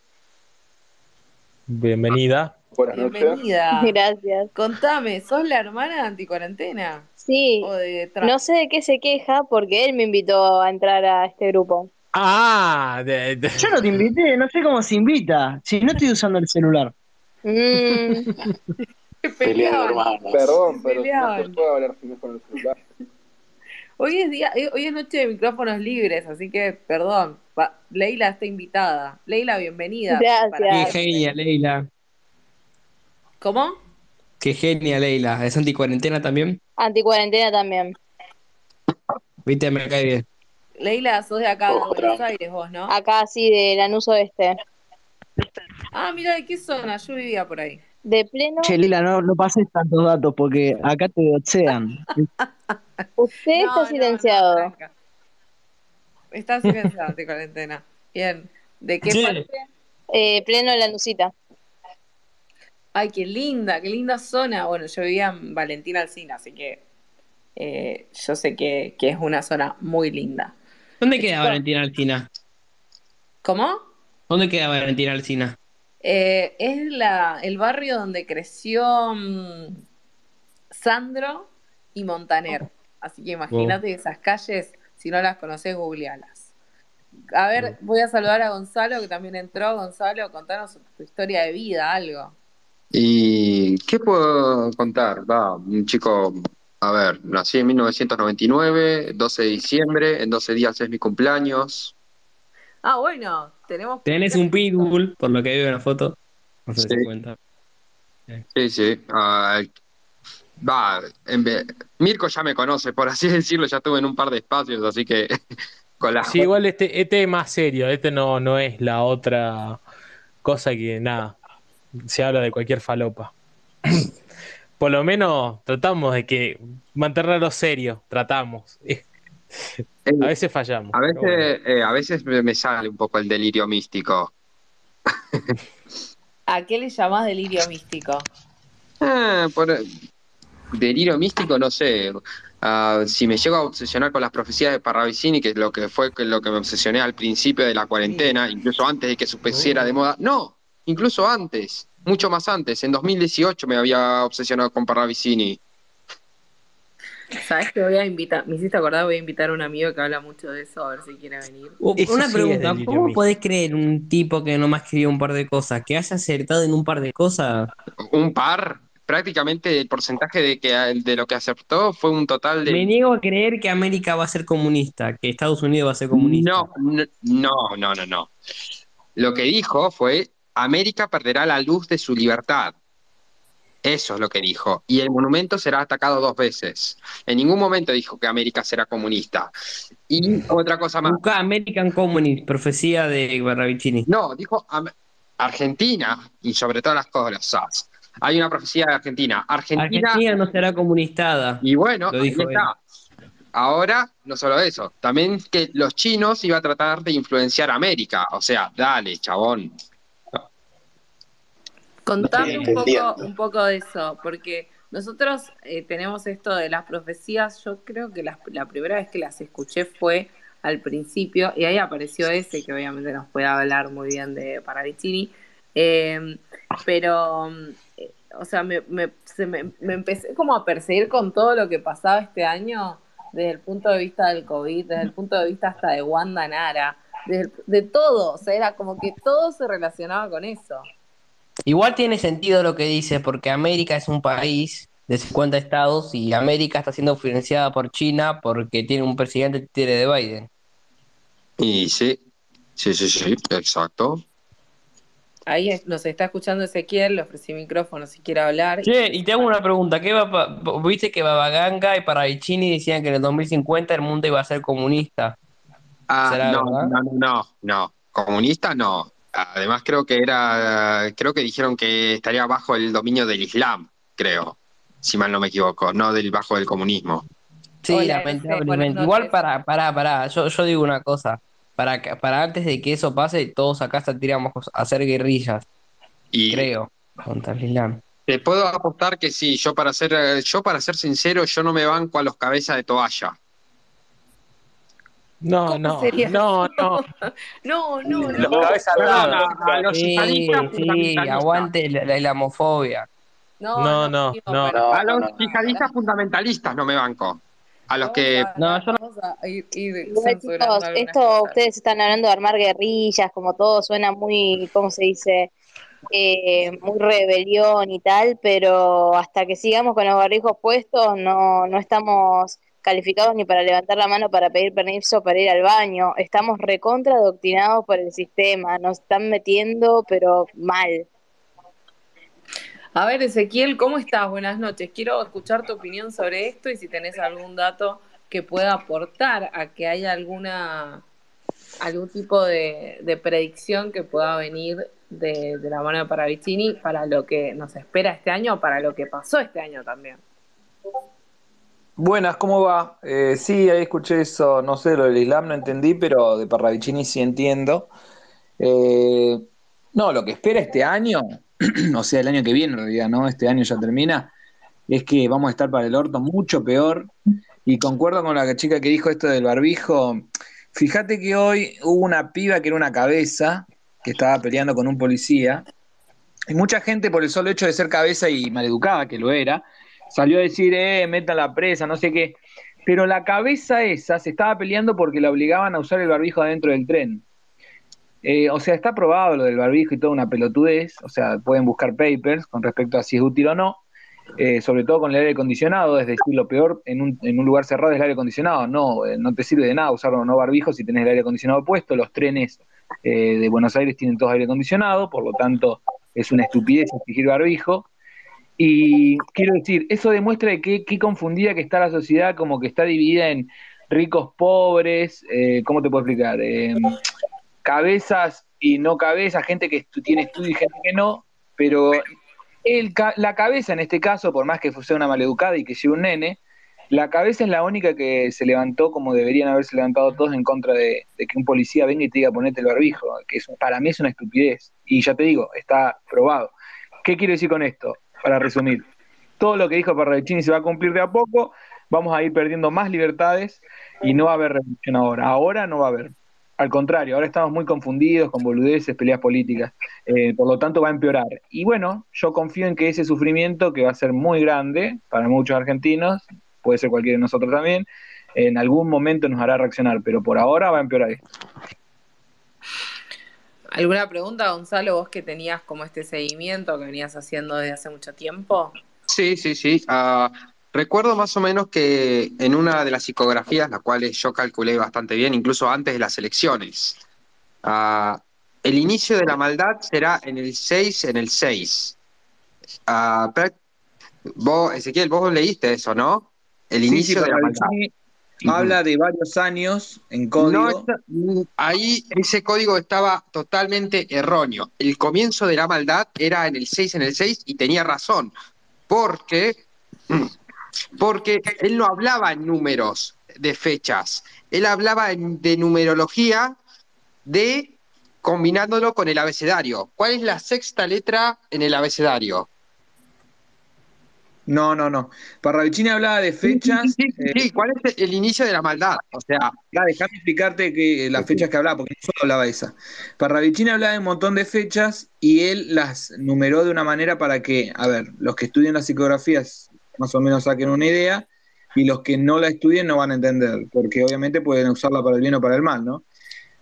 Bienvenida. Buenas noches. Bienvenida. Gracias. Contame, ¿sos la hermana de anticuarentena? Sí. no sé de qué se queja porque él me invitó a entrar a este grupo. Ah, yo no te invité, no sé cómo se invita. Si no estoy usando el celular. Mm. Perdón, pero no se puede hablar si no con el celular. Hoy es día, hoy es noche de micrófonos libres, así que perdón. Leila está invitada. Leila, bienvenida. Gracias. Qué genia, Leila. ¿Cómo? Qué genia, Leila. ¿Es anticuarentena también? Anticuarentena también. Viste, me cae bien. Leila, sos de acá, de Buenos Aires, vos, ¿no? Acá sí, de Lanús Oeste. Ah, mira, ¿de qué zona? Yo vivía por ahí. De pleno. Che, Leila, no, no pases tantos datos porque acá te doxean. Usted está silenciado. está silenciado de cuarentena. Bien. ¿De qué parte? Eh, pleno la Lanusita. Ay, qué linda, qué linda zona. Bueno, yo vivía en Valentina Alcina, así que eh, yo sé que, es una zona muy linda. ¿Dónde queda Valentina Alcina? ¿Cómo? ¿Dónde queda Valentina Alcina? Eh, es la, el barrio donde creció mm, Sandro y Montaner. Así que imagínate esas calles, si no las conoces, googlealas. A ver, voy a saludar a Gonzalo, que también entró. Gonzalo, contanos tu historia de vida, algo. ¿Y qué puedo contar? Va, un chico, a ver, nací en 1999, 12 de diciembre, en 12 días es mi cumpleaños. Ah, bueno, tenemos... Tenés un pitbull, por lo que veo en la foto. No sé si cuenta. Sí, sí. Va, Mirko ya me conoce, por así decirlo, ya estuve en un par de espacios, así que con la... Sí, igual este, este es más serio, este no, no es la otra cosa que nada, se habla de cualquier falopa. por lo menos tratamos de que mantenerlo serio, tratamos. a veces fallamos. A veces, eh, a veces me sale un poco el delirio místico. ¿A qué le llamas delirio místico? Ah, por, delirio místico, no sé. Ah, si me llego a obsesionar con las profecías de Parravicini, que es lo que fue lo que me obsesioné al principio de la cuarentena, incluso antes de que se pusiera de moda. No, incluso antes, mucho más antes. En 2018 me había obsesionado con Parravicini. ¿Sabes que voy a invitar? Me hiciste acordar, voy a invitar a un amigo que habla mucho de eso, a ver si quiere venir. Una pregunta, ¿cómo podés creer un tipo que no me escribió un par de cosas, que haya acertado en un par de cosas? ¿Un par? prácticamente el porcentaje de que de lo que aceptó fue un total de. Me niego a creer que América va a ser comunista, que Estados Unidos va a ser comunista. No, no, no, no, no. Lo que dijo fue América perderá la luz de su libertad. Eso es lo que dijo. Y el monumento será atacado dos veces. En ningún momento dijo que América será comunista. Y otra cosa más. Busca American Communist, profecía de Barravicini. No, dijo Argentina y sobre todas las cosas hay una profecía de Argentina. Argentina, no será comunistada. Y bueno, ahí está. Ahora, no solo eso, también que los chinos iban a tratar de influenciar a América. O sea, dale, chabón. Contame un poco, un poco de eso, porque nosotros eh, tenemos esto de las profecías. Yo creo que la, primera vez que las escuché fue al principio, y ahí apareció ese que obviamente nos puede hablar muy bien de Paravicini. Eh, pero o sea, me, me, me, empecé como a perseguir con todo lo que pasaba este año desde el punto de vista del COVID, desde el punto de vista hasta de Wanda Nara, de, todo, o sea, era como que todo se relacionaba con eso. Igual tiene sentido lo que dice, porque América es un país de 50 estados y América está siendo financiada por China porque tiene un presidente tiene de Biden. Y sí, sí, sí, sí, exacto. Ahí nos está escuchando Ezequiel, le ofrecí micrófono si quiere hablar. Sí, y te hago una pregunta. ¿Qué va, ¿Viste que Babaganga y Paravicini decían que en el 2050 el mundo iba a ser comunista? Ah, no, no, no, no, comunista no. Además creo que era, creo que dijeron que estaría bajo el dominio del Islam, creo, si mal no me equivoco, no del bajo del comunismo. Sí, lamentablemente. Igual para, para, para, yo, yo digo una cosa para, para antes de que eso pase, todos acá saldríamos a hacer guerrillas. Y creo, contra Te puedo apostar que sí, yo para ser, eh, yo para ser sincero, yo no me banco a los cabezas de toalla. No, no, no, no, no, no, Los cabezas A los sí, sí, aguante la, islamofobia. No, no, no, A los yihadistas fundamentalistas no me banco. a los que... no, yo no... esto ustedes están hablando de armar guerrillas, como todo suena muy, ¿cómo se dice? Eh, muy rebelión y tal, pero hasta que sigamos con los barbijos puestos no, no estamos calificados ni para levantar la mano para pedir permiso para ir al baño. Estamos recontra adoctrinados por el sistema, nos están metiendo, pero mal. A ver, Ezequiel, ¿cómo estás? Buenas noches. Quiero escuchar tu opinión sobre esto y si tenés algún dato que pueda aportar a que haya alguna algún tipo de, predicción que pueda venir de, la mano de Paravicini para lo que nos espera este año o para lo que pasó este año también. Buenas, ¿cómo va? Eh, sí, ahí escuché eso, no sé, lo del Islam no entendí, pero de Parravicini sí entiendo. Eh, no, lo que espera este año, o sea, el año que viene en realidad, ¿no? Este año ya termina, es que vamos a estar para el orto mucho peor. Y concuerdo con la chica que dijo esto del barbijo. Fíjate que hoy hubo una piba que era una cabeza, que estaba peleando con un policía, y mucha gente por el solo hecho de ser cabeza y maleducada, que lo era, salió a decir, eh, metan la presa, no sé qué. Pero la cabeza esa se estaba peleando porque la obligaban a usar el barbijo adentro del tren. Eh, o sea, está probado lo del barbijo y toda una pelotudez. O sea, pueden buscar papers con respecto a si es útil o no. Eh, sobre todo con el aire acondicionado, es decir, lo peor en un, en un lugar cerrado es el aire acondicionado. No, eh, no te sirve de nada usar no barbijo si tenés el aire acondicionado puesto. Los trenes de Buenos Aires tienen todos aire acondicionado, por lo tanto es una estupidez exigir barbijo. Y quiero decir, eso demuestra de qué, confundida que está la sociedad, como que está dividida en ricos, pobres, eh, ¿cómo te puedo explicar? Eh, cabezas y no cabezas, gente que tiene estudio y gente que no, pero la cabeza en este caso, por más que sea una maleducada y que sea un nene, la cabeza es la única que se levantó como deberían haberse levantado todos en contra de, que un policía venga y te diga ponete el barbijo, que para mí es una estupidez. Y ya te digo, está probado. ¿Qué quiero decir con esto? Para resumir. Todo lo que dijo Parravicini se va a cumplir de a poco, vamos a ir perdiendo más libertades y no va a haber revolución ahora. Ahora no va a haber. Al contrario, ahora estamos muy confundidos con boludeces, peleas políticas, eh, por lo tanto va a empeorar. Y bueno, yo confío en que ese sufrimiento, que va a ser muy grande para muchos argentinos, puede ser cualquiera de nosotros también, en algún momento nos hará reaccionar, pero por ahora va a empeorar. ¿Alguna pregunta, Gonzalo, vos que tenías como este seguimiento que venías haciendo desde hace mucho tiempo? Sí, sí, sí. Ah, recuerdo más o menos que en una de las psicografías, las cuales yo calculé bastante bien, incluso antes de las elecciones, ah, el inicio de la maldad será en el 6, en el 6. Ah, vos, Ezequiel, vos leíste eso, ¿no? El inicio de la maldad habla de varios años en código. ahí ese código estaba totalmente erróneo. El comienzo de la maldad era en el 6 en el 6 y tenía razón. Porque, porque él no hablaba en números de fechas. Él hablaba de numerología de combinándolo con el abecedario. ¿Cuál es la sexta letra en el abecedario? No, no, no. Parravicini hablaba de fechas. Sí, eh, ¿cuál es el inicio de la maldad? O sea, déjame explicarte que las fechas que hablaba, porque no solo hablaba esa. Parravicini hablaba de un montón de fechas y él las numeró de una manera para que, a ver, los que estudian las psicografías más o menos saquen una idea y los que no la estudien no van a entender, porque obviamente pueden usarla para el bien o para el mal, ¿no?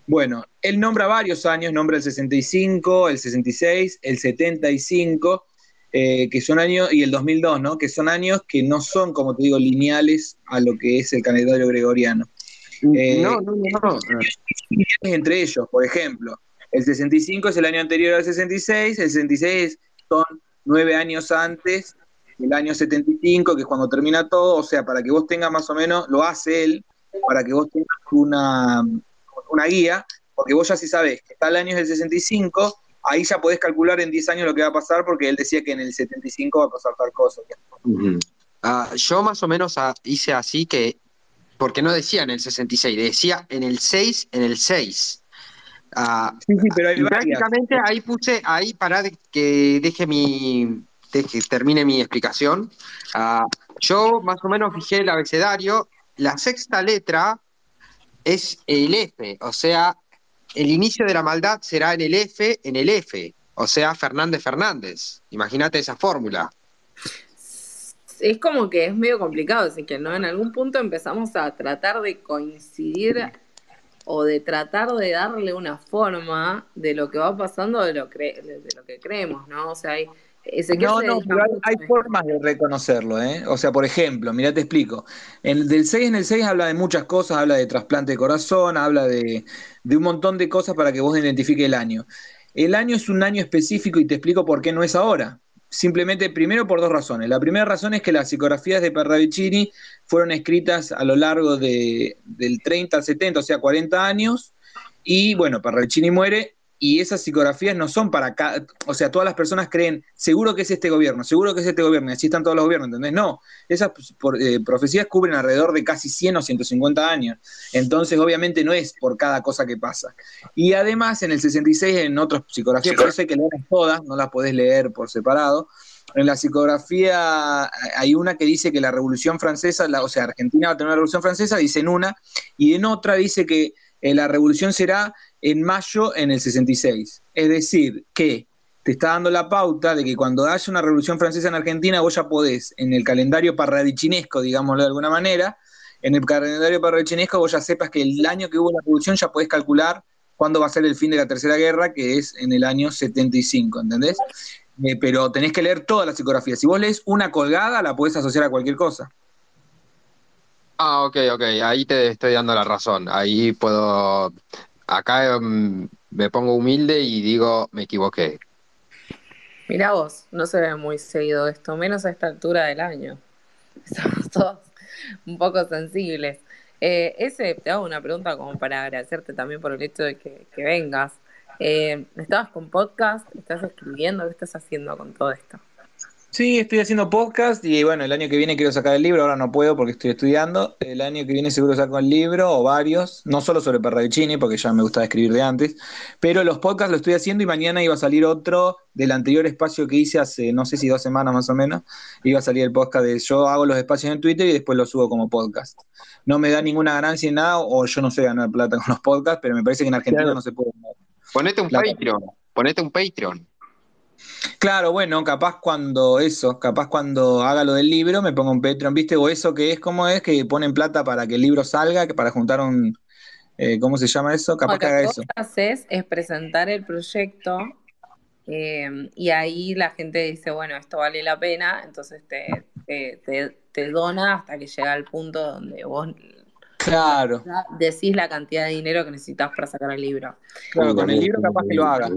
Bueno, él nombra varios años, nombra el 65, el 66, el 75 eh, que son años, y el 2002, ¿no? Que son años que no son, como te digo, lineales a lo que es el calendario gregoriano. Eh, no, no, no. Entre ellos, por ejemplo, el 65 es el año anterior al 66, el 66 son nueve años antes del año 75, que es cuando termina todo, o sea, para que vos tengas más o menos, lo hace él, para que vos tengas una, una guía, porque vos ya sí sabés que tal año es el 65, ahí ya podés calcular en 10 años lo que va a pasar porque él decía que en el 75 va a pasar tal cosa. Ah, yo más o menos ah, hice así que, porque no decía en el 66, decía en el 6, en el 6. Ah, sí, sí, pero hay prácticamente ahí puse, ahí para que deje mi, deje, termine mi explicación. yo más o menos fijé el abecedario, la sexta letra es el F, o sea, el inicio de la maldad será en el F, en el F, o sea, Fernández Fernández. Imagínate esa fórmula. es como que es medio complicado, así que ¿no? En algún punto empezamos a tratar de coincidir o de tratar de darle una forma de lo que va pasando de lo, de lo que creemos, ¿no? O sea, hay, no, no, hay, formas de reconocerlo, ¿eh? O sea, por ejemplo, mira, te explico. En, del 6 en el 6 habla de muchas cosas, habla de trasplante de corazón, habla de, de un montón de cosas para que vos identifique el año. El año es un año específico y te explico por qué no es ahora. Simplemente, primero por dos razones. La primera razón es que las psicografías de Parravicini fueron escritas a lo largo de, del 30 al 70, o sea, 40 años, y bueno, Parravicini muere y esas psicografías no son para cada, o sea, todas las personas creen, seguro que es este gobierno, seguro que es este gobierno, y así están todos los gobiernos, ¿entendés? No, esas eh, profecías cubren alrededor de casi 100 o 150 años, entonces obviamente no es por cada cosa que pasa. Y además en el 66 en otras psicografías, por eso hay que leerlas todas, no las podés leer por separado, en la psicografía hay una que dice que la Revolución Francesa, o sea, Argentina va a tener una Revolución Francesa, dice en una, y en otra dice que eh, la revolución será en mayo en el 66. Es decir, que te está dando la pauta de que cuando haya una revolución francesa en Argentina, vos ya podés, en el calendario parradichinesco, digámoslo de alguna manera, en el calendario parradichinesco vos ya sepas que el año que hubo la revolución ya podés calcular cuándo va a ser el fin de la Tercera Guerra, que es en el año 75, ¿entendés? Eh, pero tenés que leer toda la psicografía. Si vos lees una colgada, la podés asociar a cualquier cosa. Ah, ok, ok, ahí te estoy dando la razón. Ahí puedo acá mm, me pongo humilde y digo, me equivoqué. Mira vos, no se ve muy seguido esto, menos a esta altura del año. Estamos todos un poco sensibles. Eh, ese, te hago una pregunta como para agradecerte también por el hecho de que, vengas. Eh, ¿Estabas con podcast? ¿Estás escribiendo? ¿Qué estás haciendo con todo esto? Sí, estoy haciendo podcast y bueno, el año que viene quiero sacar el libro, ahora no puedo porque estoy estudiando. El año que viene seguro saco el libro o varios, no solo sobre Parravicini, porque ya me gustaba escribir de antes, pero los podcasts lo estoy haciendo y mañana iba a salir otro del anterior espacio que hice hace no sé si dos semanas más o menos, iba a salir el podcast de yo hago los espacios en Twitter y después los subo como podcast. No me da ninguna ganancia en nada o yo no sé ganar plata con los podcasts, pero me parece que en Argentina no se puede. Ponete un Patreon, ponete un Patreon. Claro, bueno, capaz cuando eso, capaz cuando haga lo del libro me pongo un Patreon, ¿viste? O eso que es como es, que ponen plata para que el libro salga, que para juntar un, eh, ¿cómo se llama eso? Capaz que haga eso. Lo que haces es presentar el proyecto eh, y ahí la gente dice, bueno, esto vale la pena, entonces te, te, dona hasta que llega al punto donde vos Claro. Decís la cantidad de dinero que necesitas para sacar el libro. Claro, con el libro capaz que lo haga.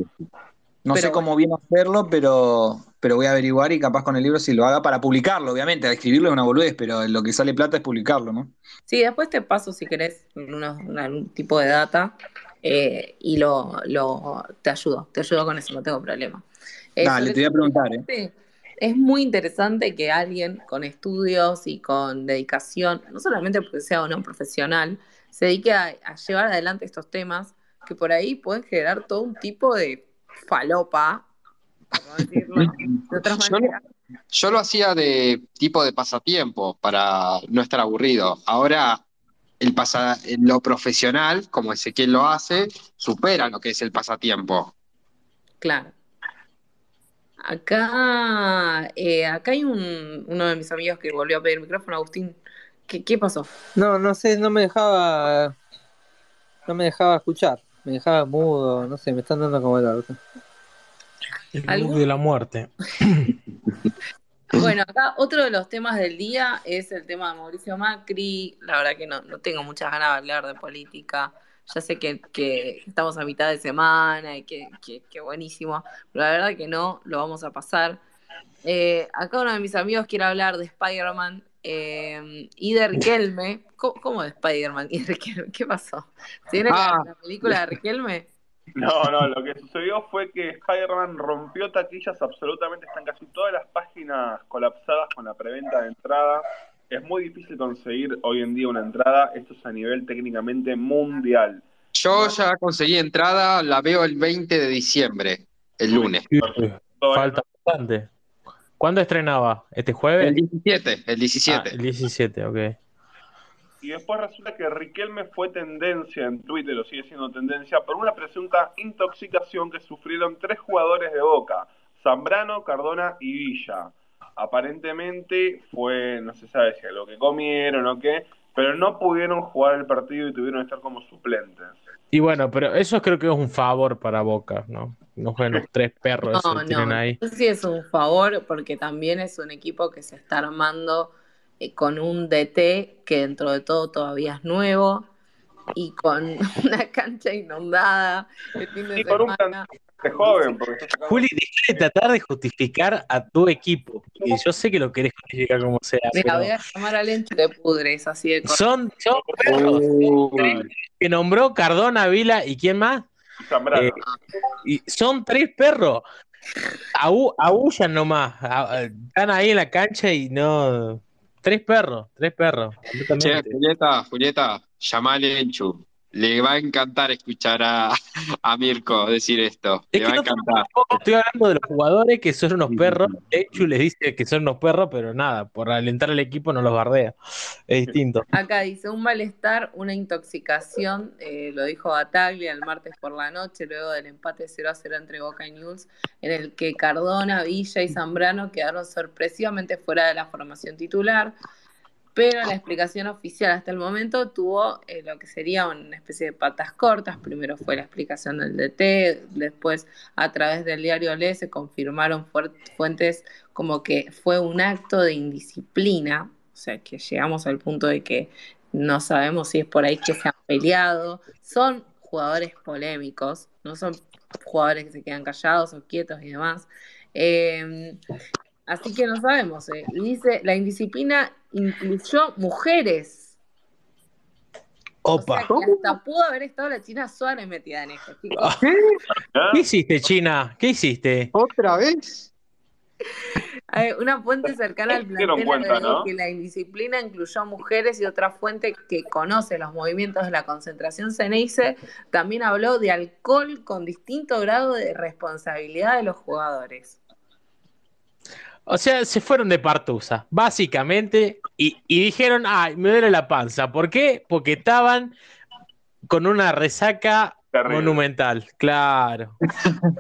No sé cómo viene hacerlo, pero, pero voy a averiguar y capaz con el libro si lo haga para publicarlo, obviamente. A escribirlo es una boludez, pero lo que sale plata es publicarlo, ¿no? Sí, después te paso si querés algún tipo de data eh, y lo, lo, te ayudo, te ayudo con eso, no tengo problema. Eh, Dale, te voy a preguntar, ¿eh? Es muy interesante que alguien con estudios y con dedicación, no solamente porque sea o no profesional, se dedique a, a llevar adelante estos temas que por ahí pueden generar todo un tipo de falopa, Yo, lo hacía de tipo de pasatiempo para no estar aburrido. Ahora el lo profesional, como Ezequiel lo hace, supera lo que es el pasatiempo. Claro. Acá, eh, acá hay un, uno de mis amigos que volvió a pedir micrófono, Agustín. ¿Qué, ¿Qué pasó? No, no sé, no me dejaba, no me dejaba escuchar me dejaba mudo, no sé, me están dando como el orto. El bug de la muerte. Bueno, acá otro de los temas del día es el tema de Mauricio Macri. La verdad que no, no tengo muchas ganas de hablar de política. Ya sé que, que estamos a mitad de semana y que, que, buenísimo, pero la verdad que no, lo vamos a pasar. Eh, acá uno de mis amigos quiere hablar de Spider-Man eh, y de Riquelme. ¿Cómo, de Spider-Man y Riquelme? ¿Qué pasó? ¿Tiene ah. la película de Riquelme? No, no, lo que sucedió fue que Spider-Man rompió taquillas absolutamente, están casi todas las páginas colapsadas con la preventa de entrada. Es muy difícil conseguir hoy en día una entrada, esto es a nivel técnicamente mundial. Yo ya conseguí entrada, la veo el 20 de diciembre, el lunes. Falta bastante. ¿Cuándo estrenaba? ¿Este jueves? El 17, el 17. Ah, el 17, ok. Y después resulta que Riquelme fue tendencia en Twitter, o sigue siendo tendencia, por una presunta intoxicación que sufrieron tres jugadores de Boca, Zambrano, Cardona y Villa. aparentemente fue, no se sabe si lo que comieron o qué, pero no pudieron jugar el partido y tuvieron que estar como suplentes. Y bueno, pero eso creo que es un favor para Boca, ¿no? No juegan los tres perros no, que tienen ahí. No sé es un favor porque también es un equipo que se está armando eh, con un DT que dentro de todo todavía es nuevo y con una cancha inundada el fin de semana joven. Juli, deja de tratar de justificar a tu equipo. Y yo sé que lo querés justificar como sea. Mira, voy a llamar al Encho de Pudres, así de Son, son perros. que nombró Cardona, Vila y quién más. Eh, y son tres perros. Aullan nomás. Están ahí en la cancha y no. Tres perros, tres perros. Che, Julieta, Julieta, llamale Enchu le va a encantar escuchar a, a Mirko decir esto. le va a encantar. Estoy hablando de los jugadores que son unos perros. Echu les dice que son unos perros, pero nada, por alentar al equipo no los bardea. Es distinto. Acá dice un malestar, una intoxicación, eh, lo dijo Bataglia el martes por la noche, luego del empate 0 a 0 entre Boca y News, en el que Cardona, Villa y Zambrano quedaron sorpresivamente fuera de la formación titular pero la explicación oficial hasta el momento tuvo eh, lo que sería una especie de patas cortas. Primero fue la explicación del DT, después a través del diario Le se confirmaron fuentes como que fue un acto de indisciplina, o sea que llegamos al punto de que no sabemos si es por ahí que se han peleado. Son jugadores polémicos, no son jugadores que se quedan callados o quietos y demás. Eh, Así que no sabemos. Eh. dice, la indisciplina incluyó mujeres. Opa. O sea, hasta pudo haber estado la China Suárez metida en esto, chicos. ¿Qué? ¿Qué hiciste, China? ¿Qué hiciste? ¿Otra vez? una fuente cercana al plantel cuenta, que la indisciplina incluyó mujeres y otra fuente que conoce los movimientos de la concentración Ceneice también habló de alcohol con distinto grado de responsabilidad de los jugadores. O sea, se fueron de partusa, básicamente, y, dijeron, ay, me duele la panza. ¿Por qué? Porque estaban con una resaca monumental, claro.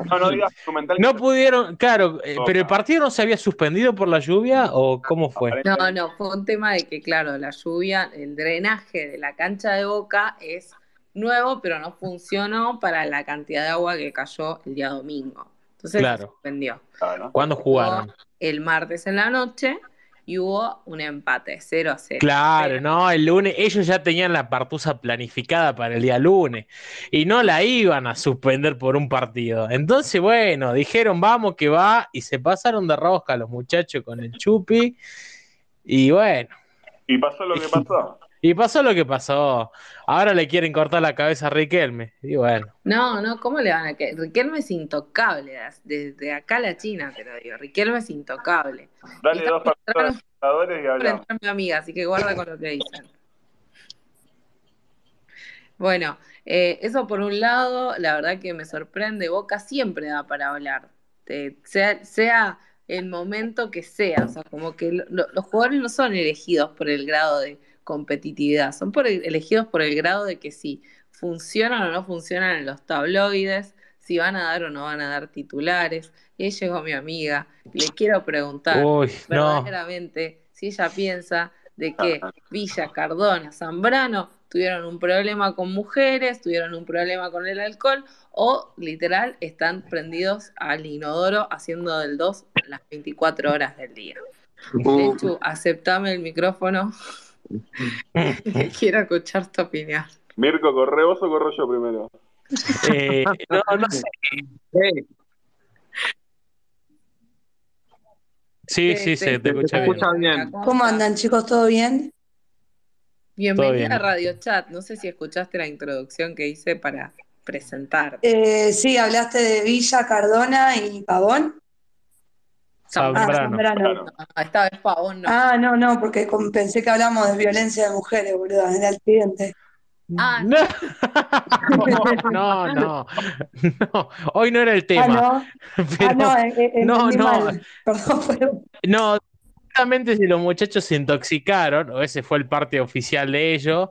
No, no digas monumental. No pudieron, claro, eh, pero el partido no se había suspendido por la lluvia o cómo fue? No, no, fue un tema de que, claro, la lluvia, el drenaje de la cancha de Boca es nuevo, pero no funcionó para la cantidad de agua que cayó el día domingo. Entonces se suspendió. ¿Cuándo jugaron? El martes en la noche y hubo un empate, 0 a 0. Claro, no, el lunes ellos ya tenían la partusa planificada para el día lunes y no la iban a suspender por un partido. Entonces, bueno, dijeron vamos que va y se pasaron de rosca los muchachos con el chupi y bueno. Y pasó lo que pasó. Y pasó lo que pasó. Ahora le quieren cortar la cabeza a Riquelme. Y bueno. No, no, ¿cómo le van a querer? Riquelme es intocable. Desde acá a la China, te lo digo. Riquelme es intocable. Dale dos jugadores y hablamos. mi amiga, así que guarda con lo que dicen. Bueno, eh, eso por un lado, la verdad que me sorprende. Boca siempre da para hablar. sea, sea el momento que sea. O sea, como que los jugadores no son elegidos por el grado de competitividad, son por, elegidos por el grado de que si funcionan o no funcionan en los tabloides, si van a dar o no van a dar titulares. Y ahí llegó mi amiga, le quiero preguntar verdaderamente si ella piensa de que Villa, Cardona, Zambrano tuvieron un problema con mujeres, tuvieron un problema con el alcohol o literal están prendidos al inodoro haciendo del 2 las 24 horas del día. De hecho, aceptame el micrófono. Quiero escuchar tu opinión. Mirko, ¿corre vos o corro yo primero? Eh, no, no sé. Sí, sí, se te, escucha, bien. ¿Cómo andan, chicos? ¿Todo bien? Bienvenida a Radio Chat. No sé si escuchaste la introducción que hice para presentar. Eh, sí, hablaste de Villa, Cardona y Pavón. Zambrano. Ah, esta vez Pavón no. Ah, no, no, porque pensé que hablamos de violencia de mujeres, boludo, en el siguiente. Ah, no. no, no, no, hoy no era el tema. Ah, no, ah, no, eh, no, no. Perdón, pero... no, justamente si los muchachos se intoxicaron, o ese fue el parte oficial de ellos,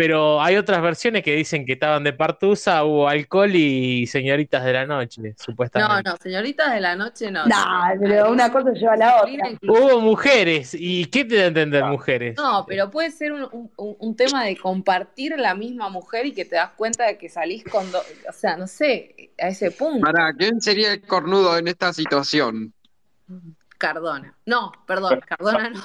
pero hay otras versiones que dicen que estaban de partusa, hubo alcohol y señoritas de la noche, supuestamente. No, no, señoritas de la noche no. No, pero una cosa lleva a la otra. Hubo mujeres, ¿y qué te da a entender mujeres? No, pero puede ser un, un, tema de compartir la misma mujer y que te das cuenta de que salís con dos, o sea, no sé, a ese punto. ¿Para quién sería el cornudo en esta situación? Cardona. No, perdón, Cardona no.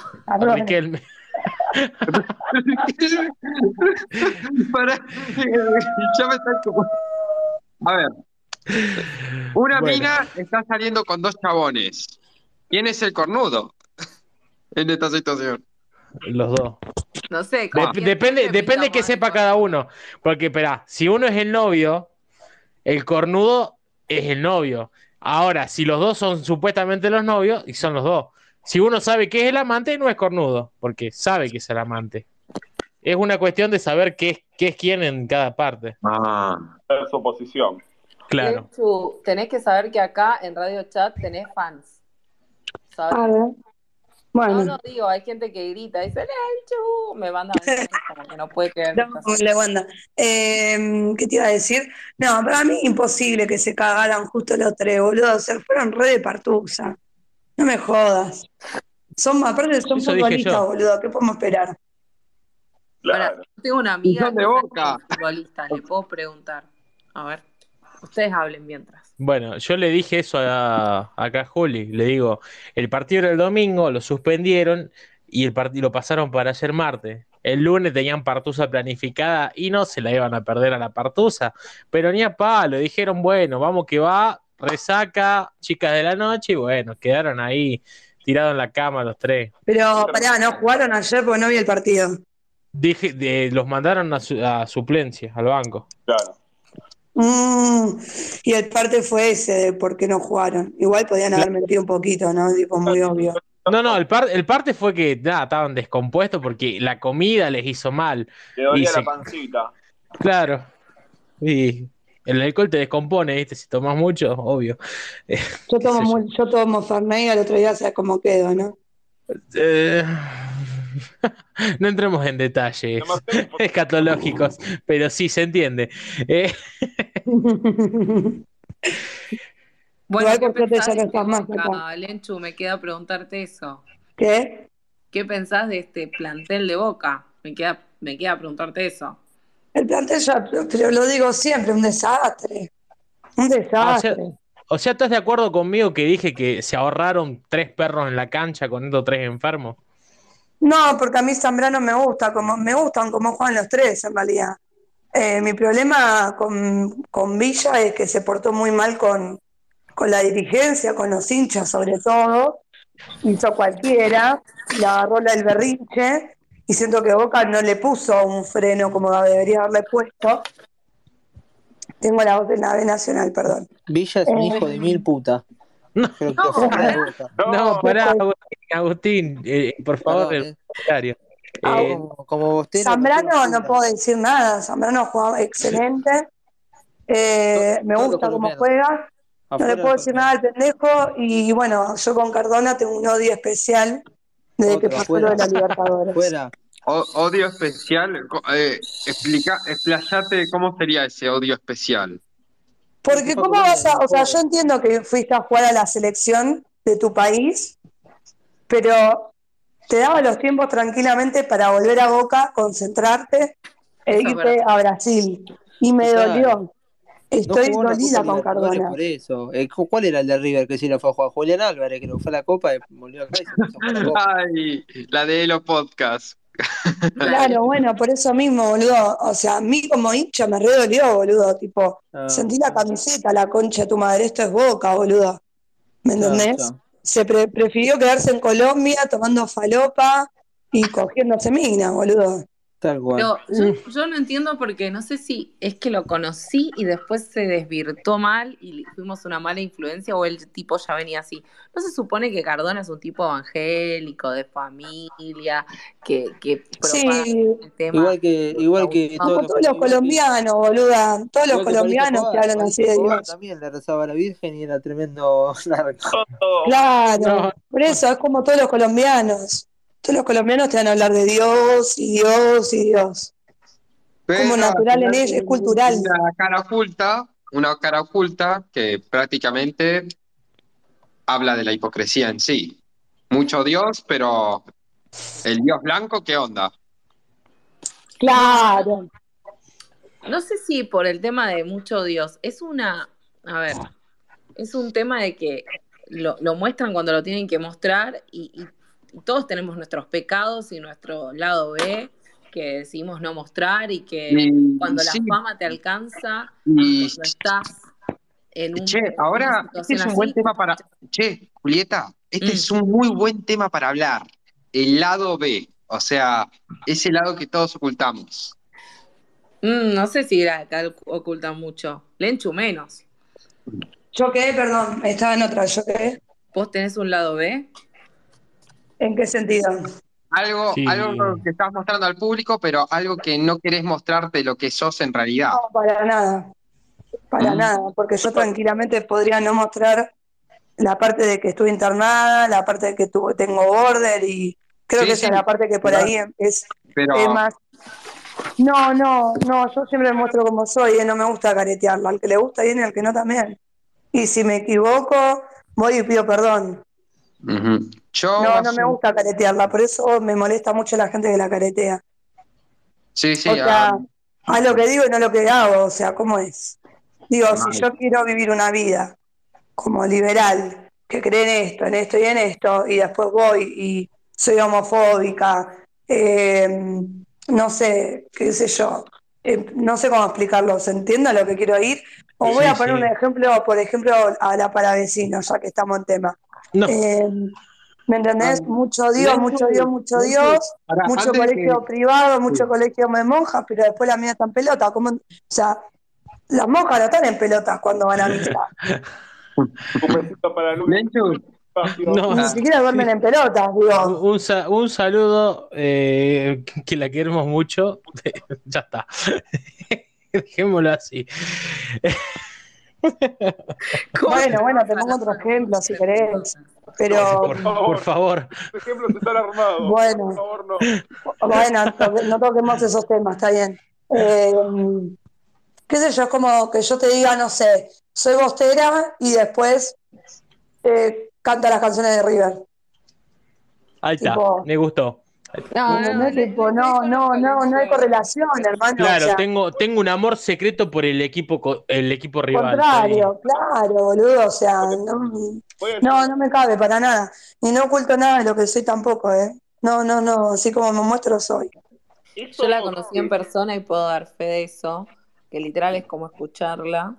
Para... ya me está como... A ver. Una mina está saliendo con dos chabones. ¿Quién es el cornudo en esta situación? Los dos. No sé. depende, depende que sepa cada uno. Porque, espera, si uno es el novio, el cornudo es el novio. Ahora, si los dos son supuestamente los novios, y son los dos. Si uno sabe que es el amante, no es cornudo, porque sabe que es el amante. Es una cuestión de saber qué es, qué es quién en cada parte. Ah. Es su posición. Claro. tenés que saber que acá en Radio Chat tenés fans. ¿sabes? A ver. Bueno. No, no digo, hay gente que grita, dice, Lenchu, me manda como que no puede creer. No, le manda. Eh, ¿Qué te iba a decir? No, para mí imposible que se cagaran justo los tres, boludo. Se fueron re de partusa. No me jodas. Son, aparte son futbolistas, boludo. ¿Qué podemos esperar? Claro. tengo una amiga de boca. futbolista, le puedo preguntar. A ver, ustedes hablen mientras. Bueno, yo le dije eso a, acá a Juli, le digo, el partido era el domingo, lo suspendieron y el partido lo pasaron para ayer martes. El lunes tenían Partusa planificada y no se la iban a perder a la Partusa, pero ni a palo, dijeron, bueno, vamos que va, resaca, chicas de la noche, y bueno, quedaron ahí tirados en la cama los tres. Pero pará, ¿no jugaron ayer porque no vi el partido? Dije, los mandaron a, suplencia, al banco. Claro. Mm, y el parte fue ese de por qué no jugaron. Igual podían haber mentido un poquito, ¿no? Tipo, muy obvio. No, no, el, el parte fue que nada, estaban descompuestos porque la comida les hizo mal. Le dolía la pancita. Claro. Y el alcohol te descompone, ¿viste? Si tomas mucho, obvio. Yo tomo, yo. yo tomo Fernet y al otro día sé cómo quedo, ¿no? Eh, no entremos en detalles escatológicos, pero sí se entiende. Eh, bueno, ¿qué pensás de Boca, Lenchu, me queda preguntarte eso. ¿Qué? ¿Qué pensás de este plantel de Boca? Me queda, me queda preguntarte eso. El plantel ya, pero lo digo siempre, un desastre. Un desastre. o, sea, ¿estás de acuerdo conmigo que dije que se ahorraron tres perros en la cancha con estos tres enfermos? No, porque a mí Zambrano me gusta, como, me gustan como juegan los tres en realidad. Eh, mi problema con, con, Villa es que se portó muy mal con, con la dirigencia, con los hinchas sobre todo. Hizo cualquiera, la agarró la del berrinche y siento que Boca no le puso un freno como debería haberle puesto. Tengo la voz de nave nacional, perdón. Villa es un eh, hijo de mil puta. No, no, pará, Agustín, eh, por favor, el eh. comentario. Ah, como, Zambrano no puedo decir nada, Zambrano jugado excelente, me gusta cómo juega, no le puedo decir nada al pendejo. Y bueno, yo con Cardona tengo un odio especial desde que pasó lo de la Libertadores. Fuera. odio especial, eh, explica, explayate cómo sería ese odio especial. Porque cómo vas a, o sea, yo entiendo que fuiste a jugar a la selección de tu país, pero te daba los tiempos tranquilamente para volver a Boca, concentrarte e irte a Brasil. Y me dolió. Estoy dolida con Cardona. Por eso. Eh, ¿Cuál era el de River que sí lo fue a jugar? Julián Álvarez, que lo fue a la Copa y volvió acá y se puso a la Copa. Ay, la de los podcasts. Claro, bueno, por eso mismo, boludo. O sea, a mí como hincha me redolió, boludo. Tipo, ah, sentí la camiseta, la concha de tu madre. Esto es boca, boludo. ¿Me entendés? Se prefirió quedarse en Colombia tomando falopa y cogiéndose mina, boludo. Pero mm. yo, no entiendo porque no sé si es que lo conocí y después se desvirtó mal y fuimos una mala influencia o el tipo ya venía así. ¿No se supone que Cardona es un tipo evangélico, de familia, que, que sí. el tema? Igual que, igual que todos, los, colombianos, boluda. Todos los colombianos que hablan así de Dios. También le rezaba a la Virgen y era tremendo Claro, por eso es como todos los colombianos. Todos los colombianos te van a hablar de Dios y Dios y Dios. como natural en ella, es cultural. Una cara oculta, una cara oculta que prácticamente habla de la hipocresía en sí. Mucho Dios, pero el Dios blanco, ¿qué onda? Claro. No sé si por el tema de mucho Dios, es una, a ver, es un tema de que lo, muestran cuando lo tienen que mostrar y, todos tenemos nuestros pecados y nuestro lado B que decidimos no mostrar y que cuando la fama te alcanza, y, cuando estás en un... Che, ahora, este es un buen tema para... Che, Julieta, este es mm. un muy buen tema para hablar. El lado B, o sea, ese lado que todos ocultamos. Mm, no sé si acá ocultan mucho. Lenchu menos. ¿Yo qué? Perdón, estaba en otra. ¿Yo qué? ¿Vos tenés un lado B? ¿En qué sentido? Algo, algo que estás mostrando al público, pero algo que no querés mostrarte lo que sos en realidad. No, para nada. Para mm. nada, porque yo tranquilamente podría no mostrar la parte de que estuve internada, la parte de que tengo border y creo que esa es la parte que por ahí es, más no, no, no, yo siempre me muestro como soy, y ¿eh? no me gusta caretearlo, al que le gusta bien y al que no también. Y si me equivoco, voy y pido perdón. No, no me gusta caretearla, por eso me molesta mucho la gente que la caretea. Sí, sí. O sea, a lo que digo y no lo que hago, o sea, ¿cómo es? Digo, si yo quiero vivir una vida como liberal, que cree en esto, en esto y en esto, y después voy y soy homofóbica, eh, no sé, qué sé yo, eh, no sé cómo explicarlo, ¿se entiende a lo que quiero ir? O voy a poner un ejemplo, por ejemplo, a la para vecinos, ya que estamos en tema. Eh, ¿Me entendés? mucho Dios, mucho Dios, mucho Dios, mucho colegio privado, mucho colegio de monjas, pero después la mía está en pelota. ¿Cómo? O sea, las monjas no están en pelotas cuando van a misa. para no, Ni siquiera duermen en pelotas, digo. Un, un saludo, eh, que la queremos mucho. ya está. Dejémoslo así. Bueno, bueno, te pongo otro ejemplo si querés. Pero. Por, por favor. Por ejemplo, están armados. Bueno, por favor, no. Bueno, no toquemos esos temas, está bien. Eh, qué sé yo, es como que yo te diga, no sé, soy bostera y después eh, canta las canciones de River. Ahí está, me gustó. No, no, no, no, no, hay correlación, hermano. Claro, tengo, tengo un amor secreto por el equipo, el equipo rival. Contrario, claro, boludo, o sea, no, no, me cabe para nada. Y no oculto nada de lo que soy tampoco, ¿eh? No, no, no, así como me muestro soy. Yo la conocí en persona y puedo dar fe de eso, que literal es como escucharla.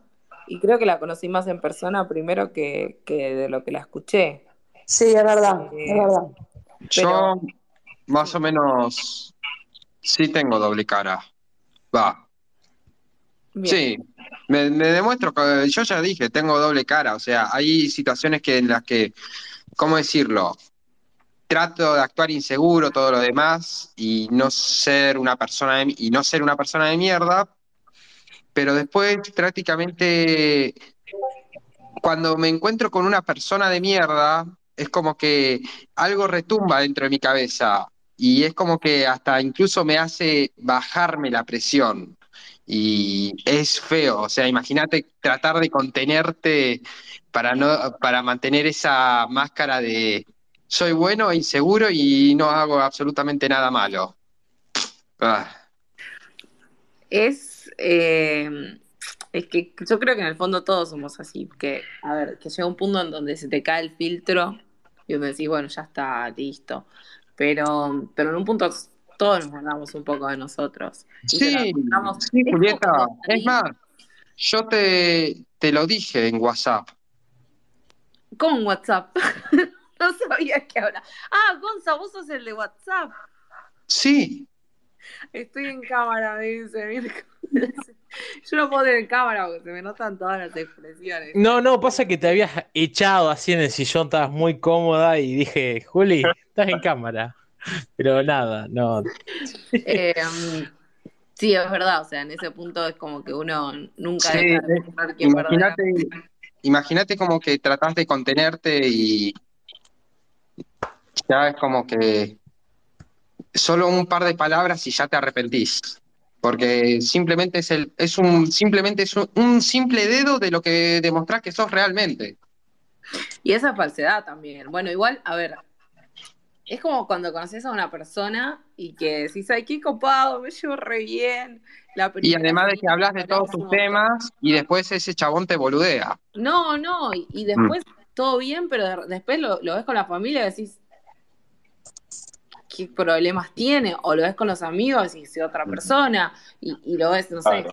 Y creo que la conocí más en persona primero que, de lo que la escuché. Sí, es verdad, es eh, verdad. Yo más o menos sí tengo doble cara. Va. Sí, me, demuestro que yo ya dije, tengo doble cara. O sea, hay situaciones que en las que, ¿cómo decirlo? Trato de actuar inseguro, todo lo demás, y no ser una persona y no ser una persona de mierda, pero después prácticamente cuando me encuentro con una persona de mierda, es como que algo retumba dentro de mi cabeza y es como que hasta incluso me hace bajarme la presión. Y es feo, o sea, imagínate tratar de contenerte para no para mantener esa máscara de soy bueno, inseguro y no hago absolutamente nada malo. Ah. Es eh, es que yo creo que en el fondo todos somos así, que, a ver, que llega un punto en donde se te cae el filtro y donde decís, bueno, ya está, listo. Pero, pero en un punto todos nos mandamos un poco de nosotros. Sí, sí, Julieta. Es más, yo te, te lo dije en WhatsApp. ¿Cómo en WhatsApp? no sabía que ahora. Ah, Gonza, vos sos el de WhatsApp. Sí. Estoy en cámara, me dice. Yo no puedo tener en cámara porque se me notan todas las expresiones. No, no, pasa que te habías echado así en el sillón, estabas muy cómoda y dije, Juli, estás en cámara. Pero nada, no. Eh, sí, es verdad, o sea, en ese punto es como que uno nunca sí, de imagínate, imagínate como que tratás de contenerte y ya es como que solo un par de palabras y ya te arrepentís. Porque simplemente es el, es un, simplemente es un, simple dedo de lo que demostrás que sos realmente. Y esa falsedad también. Bueno, igual, a ver, es como cuando conoces a una persona y que decís, ay, qué copado, me llevo re bien. y además de que hablas de todos tus temas y después ese chabón te boludea. No, no, y, después mm. todo bien, pero después lo, ves con la familia y decís, qué problemas tiene, o lo ves con los amigos y es otra persona, y, lo ves, no sé.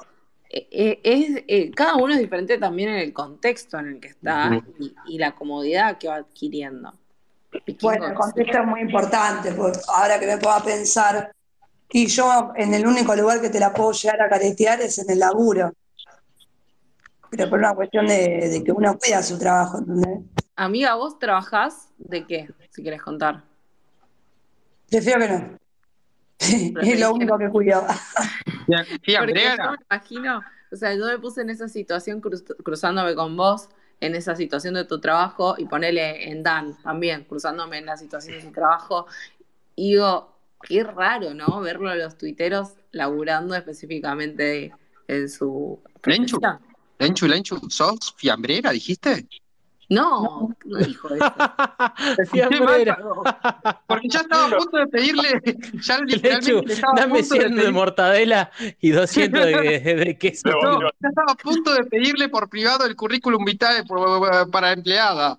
E, e, es, eh, cada uno es diferente también en el contexto en el que está y la comodidad que va adquiriendo. Bueno, el contexto es muy importante, porque ahora que me puedo pensar, y yo en el único lugar que te la puedo llegar a caretear es en el laburo. Pero por una cuestión de, que uno cuida su trabajo, ¿entendés? Amiga, ¿vos trabajás de qué? Si quieres contar. Prefiero que no. es lo único que cuido. Porque yo me imagino, o sea, yo me puse en esa situación cruzándome con vos en esa situación de tu trabajo y ponerle en Dan también, cruzándome en la situación de su trabajo. Y digo, qué raro, ¿no? Verlo a los tuiteros laburando específicamente en su. Lenchu, Lenchu, Lenchu, ¿sos fiambrera, dijiste? No, no dijo eso. Porque ya estaba a punto de pedirle, ya literalmente estaba dame 100 de, mortadela y 200 de, queso. ya estaba a punto de pedirle por privado el currículum vitae para empleada.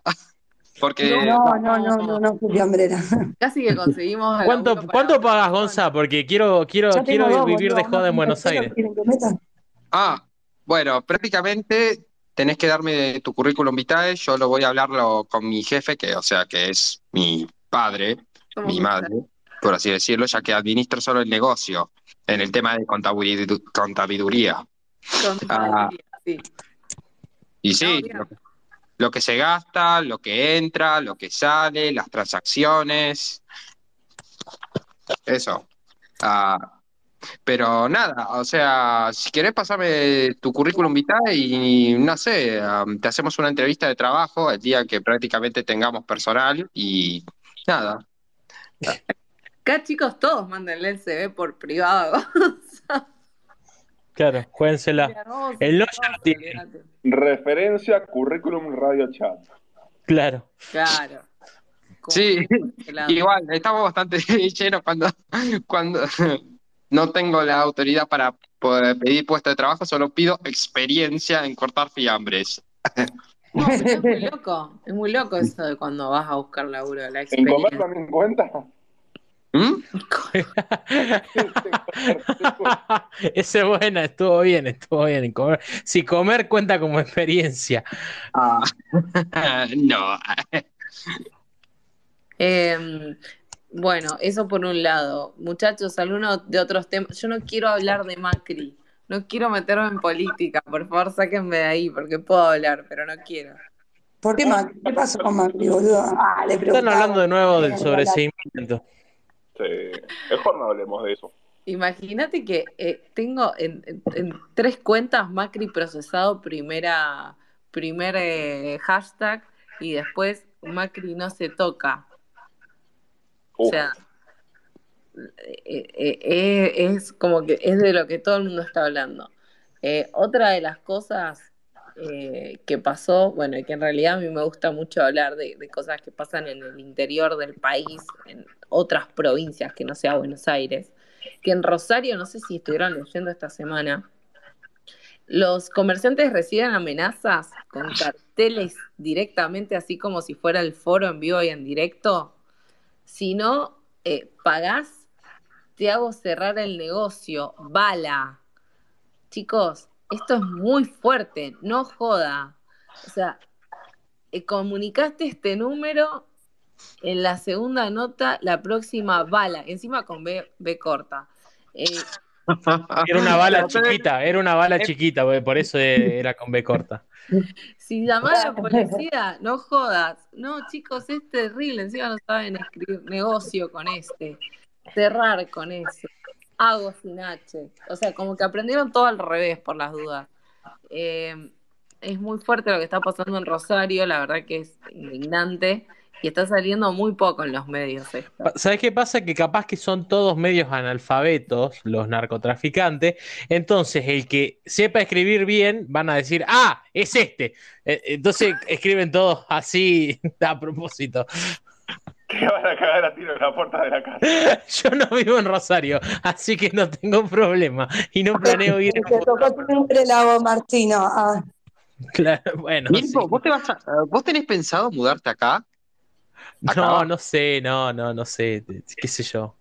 Porque... No, no, no, no, no, no hambrera. Casi que conseguimos. ¿Cuánto, ¿cuánto pagas, Gonza? Porque quiero, quiero, quiero vivir de joda en Buenos Aires. Ah, bueno, prácticamente tenés que darme tu currículum vitae, yo lo voy a hablarlo con mi jefe, que o sea que es mi padre, mi madre, por así decirlo, ya que administro solo el negocio en el tema de contabiduría. Ah, sí. Y sí, lo, que se gasta, lo que entra, lo que sale, las transacciones. Eso. Ah, pero nada, o sea, si querés pasarme tu currículum vitae y no sé, te hacemos una entrevista de trabajo el día que prácticamente tengamos personal y nada. Acá chicos todos mándenle el CV por privado. claro, juéguensela. El no ya tiene. Referencia currículum radio chat. Claro. Claro. Sí, igual, estamos bastante llenos cuando, cuando no tengo la autoridad para poder pedir puesto de trabajo, solo pido experiencia en cortar fiambres. No, es muy loco, es muy loco eso de cuando vas a buscar laburo, la experiencia. ¿En comer también cuenta? ¿Mm? Esa es buena, estuvo bien, estuvo bien. Comer. Si comer cuenta como experiencia. Ah, no. eh, bueno, eso por un lado. Muchachos, algunos de otros temas. Yo no quiero hablar de Macri. No quiero meterme en política. Por favor, sáquenme de ahí porque puedo hablar, pero no quiero. ¿Por qué Macri? ¿Qué pasó con Macri, boludo? Ah, Están hablando de nuevo del sobreseimiento. Sí, mejor no hablemos de eso. Imagínate que eh, tengo en, tres cuentas Macri procesado primera, primer eh, hashtag y después Macri no se toca. O sea, eh, eh, eh, es como que es de lo que todo el mundo está hablando. otra de las cosas que pasó, bueno, y que en realidad a mí me gusta mucho hablar de, cosas que pasan en el interior del país, en otras provincias que no sea Buenos Aires, que en Rosario, no sé si estuvieron leyendo esta semana, los comerciantes reciben amenazas con carteles directamente, así como si fuera el foro en vivo y en directo, si no eh, pagás, te hago cerrar el negocio. Bala. Chicos, esto es muy fuerte, no joda. O sea, eh, comunicaste este número en la segunda nota, la próxima bala, encima con B, corta. Eh, era una bala chiquita, era una bala chiquita, por eso era con B corta. Si llamás a la policía, no jodas. No, chicos, es terrible. Encima no saben escribir negocio con este. Cerrar con eso. Hago sin H. O sea, como que aprendieron todo al revés por las dudas. Eh, es muy fuerte lo que está pasando en Rosario, la verdad que es indignante. Y está saliendo muy poco en los medios esto. ¿Sabes qué pasa? Que capaz que son todos medios analfabetos, los narcotraficantes. Entonces, el que sepa escribir bien, van a decir, ah, es este. E, entonces escriben todos así a propósito. Que van a cagar a tiro en la puerta de la casa. Yo no vivo en Rosario, así que no tengo problema. Y no planeo ir. Te tocó siempre la voz, Martino. Ah. Claro, bueno. ¿vos, te vas ¿vos tenés pensado mudarte acá? No, no sé, no, no, no sé, qué sé yo.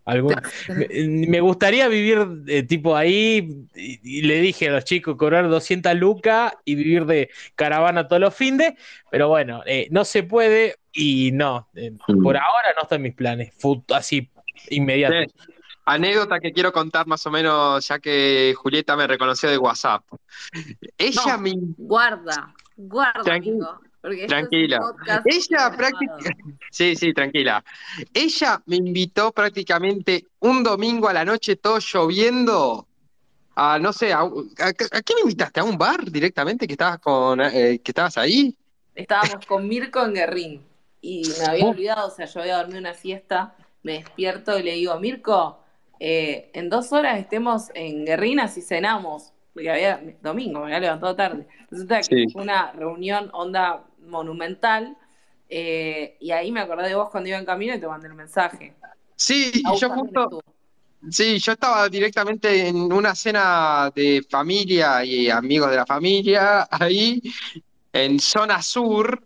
me, gustaría vivir eh, tipo ahí, y, le dije a los chicos cobrar 200 lucas y vivir de caravana todos los fines, pero bueno, eh, no se puede y no, eh, mm. por ahora no está en mis planes, así inmediato. Anécdota que quiero contar más o menos, ya que Julieta me reconoció de WhatsApp. Ella me... Guarda, guarda, amigo. Tranquila. Ella prácticamente. Sí, sí, tranquila. Ella me invitó prácticamente un domingo a la noche, todo lloviendo. A, no sé, a, qué me invitaste? ¿A un bar directamente que estabas con eh, que estabas ahí? Estábamos con Mirko en Guerrín y me había olvidado, o sea, yo había dormido una siesta, me despierto y le digo, Mirko, eh, en dos horas estemos en Guerrín así cenamos, porque había domingo, me había levantado tarde. Resulta que fue una reunión onda monumental. Eh, y ahí me acordé de vos cuando iba en camino y te mandé el mensaje. Sí, yo justo. Sí, yo estaba directamente en una cena de familia y amigos de la familia, ahí, en zona sur,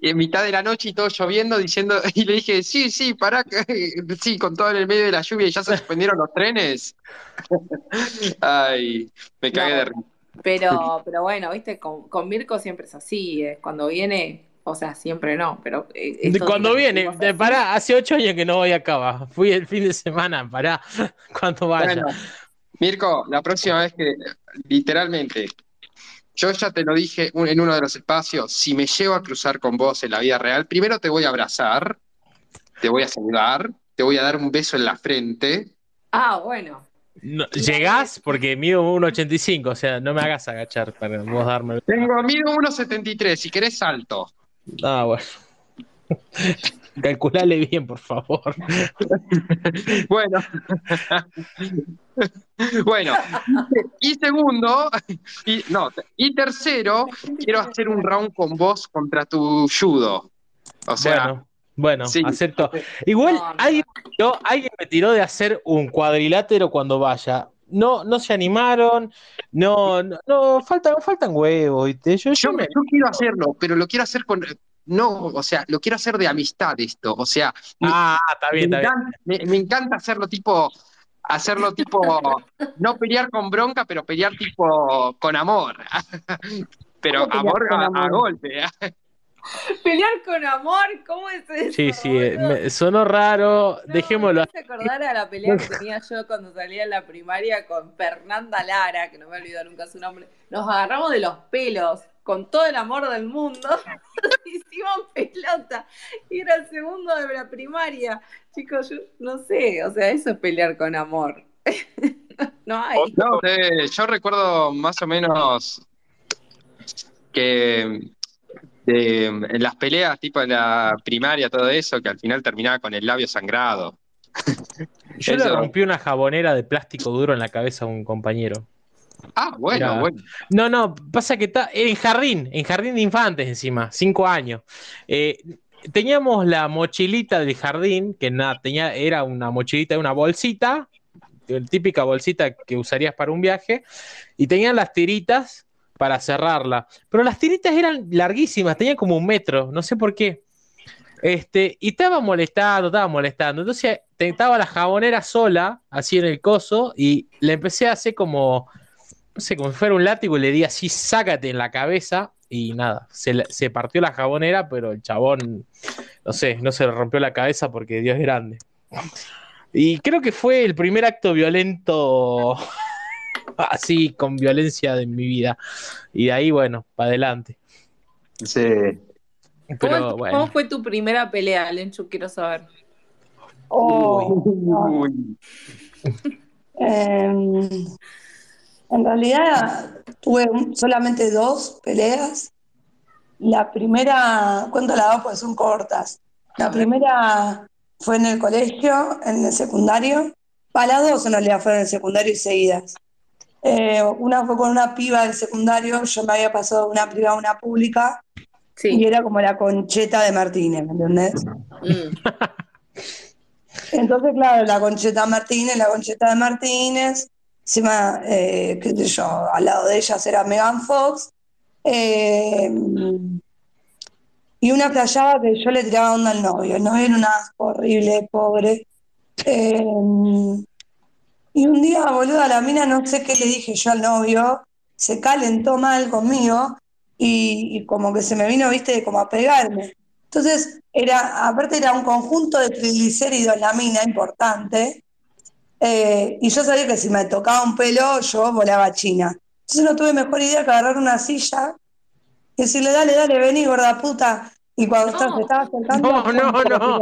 en mitad de la noche y todo lloviendo, diciendo, y le dije, sí, sí, para sí, con todo en el medio de la lluvia y ya se suspendieron los trenes. Ay, me cagué de risa. Pero, pero bueno, viste, con, con Mirko siempre es así, eh, cuando viene, o sea, siempre no, pero... Eh, cuando viene, de, pará, hace ocho años que no voy acá, fui el fin de semana, pará, cuando vaya. Mirko, la próxima vez que, literalmente, yo ya te lo dije en uno de los espacios, si me llevo a cruzar con vos en la vida real, primero te voy a abrazar, te voy a saludar, te voy a dar un beso en la frente. Ah, bueno. ¿Llegás? Porque mido 1,85, o sea, no me hagas agachar para vos darme. Tengo, mido 1,73, si querés salto. Ah, bueno. Calculale bien, por favor. bueno. bueno. Y segundo, y, no, y tercero, quiero hacer un round con vos contra tu judo. O sea, bueno, acepto. Igual alguien, alguien me tiró de hacer un cuadrilátero cuando vaya. No, no se animaron, no, no, faltan, faltan huevos. Yo, yo, quiero hacerlo, pero lo quiero hacer con, no, o sea, lo quiero hacer de amistad esto, o sea, ah, está bien, me, está encanta, bien. Me, encanta hacerlo tipo, hacerlo tipo, no pelear con bronca, pero pelear tipo con amor, pero amor, a, golpe. Pelear con amor, ¿cómo es eso? Sí, sí, me, sonó raro, dejémoslo. Me acordar a la pelea que tenía yo cuando salía en la primaria con Fernanda Lara, que no me he olvidado nunca su nombre. Nos agarramos de los pelos con todo el amor del mundo. Hicimos pelota. Y era el segundo de la primaria. Chicos, yo no sé, o sea, eso es pelear con amor. no hay. No, yo recuerdo más o menos que en las peleas, tipo en la primaria, todo eso, que al final terminaba con el labio sangrado. Yo le rompí una jabonera de plástico duro en la cabeza a un compañero. Ah, bueno, bueno. No, no, pasa que está en jardín, en jardín de infantes encima, cinco años. Eh, teníamos la mochilita del jardín, que nada, tenía, era una mochilita de una bolsita, típica bolsita que usarías para un viaje, y tenían las tiritas para cerrarla. Pero las tiritas eran larguísimas, tenían como un metro, no sé por qué. Este, y estaba molestando, estaba molestando. Entonces estaba la jabonera sola, así en el coso, y le empecé a hacer como, no sé, como si fuera un látigo, y le di así, sácate en la cabeza, y nada, se, se partió la jabonera, pero el chabón, no sé, no se le rompió la cabeza porque Dios es grande. Y creo que fue el primer acto violento así con violencia de mi vida. Y de ahí, bueno, para adelante. Sí. ¿Cómo, fue tu primera pelea, Lenchu? Quiero saber. Oh, em, en realidad tuve solamente dos peleas. la primera, cuento las dos pues son cortas. La primera fue en el colegio, en el secundario. Para las dos en realidad fueron en el secundario y seguidas. Eh, una fue con una piba del secundario, yo me había pasado de una privada a una pública y era como la concheta de Martínez, ¿me entendés? Mm. Entonces, claro, la concheta Martínez, la concheta de Martínez, encima, eh, qué sé yo, al lado de ellas era Megan Fox, eh, y una playada que yo le tiraba onda al novio, el novio era una horrible, pobre. Eh, y un día, boludo, a la mina no sé qué le dije yo al novio, se calentó mal conmigo y, como que se me vino, viste, como a pegarme. Entonces, era, aparte era un conjunto de triglicéridos en la mina importante, eh, y yo sabía que si me tocaba un pelo, yo volaba a China. Entonces no tuve mejor idea que agarrar una silla y decirle, dale, dale, vení, gorda puta. Y cuando estás, te estaba acercando... No, no, no.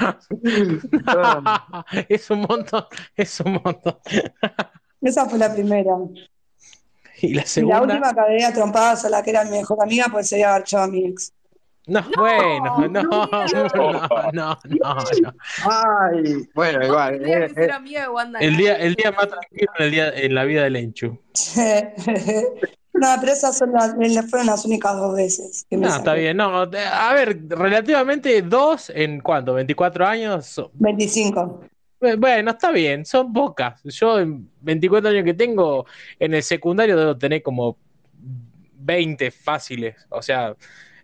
es un montón, es un montón. Esa fue la primera. Y la segunda. Y la última que había trompadas a la que era mi mejor amiga, pues sería agarchado a mi ex. No, bueno, no, no, no, no, no, Ay, bueno, igual. Eh, eh. amiga de Wanda el día, el día más tranquilo en, el día, en la vida del Enchu. No, pero esas son las, fueron las únicas dos veces. Que me no, está bien. No, a ver, relativamente dos en cuánto, 24 años. 25. Bueno, está bien, son pocas. Yo en 24 años que tengo, en el secundario debo tener como 20 fáciles. O sea.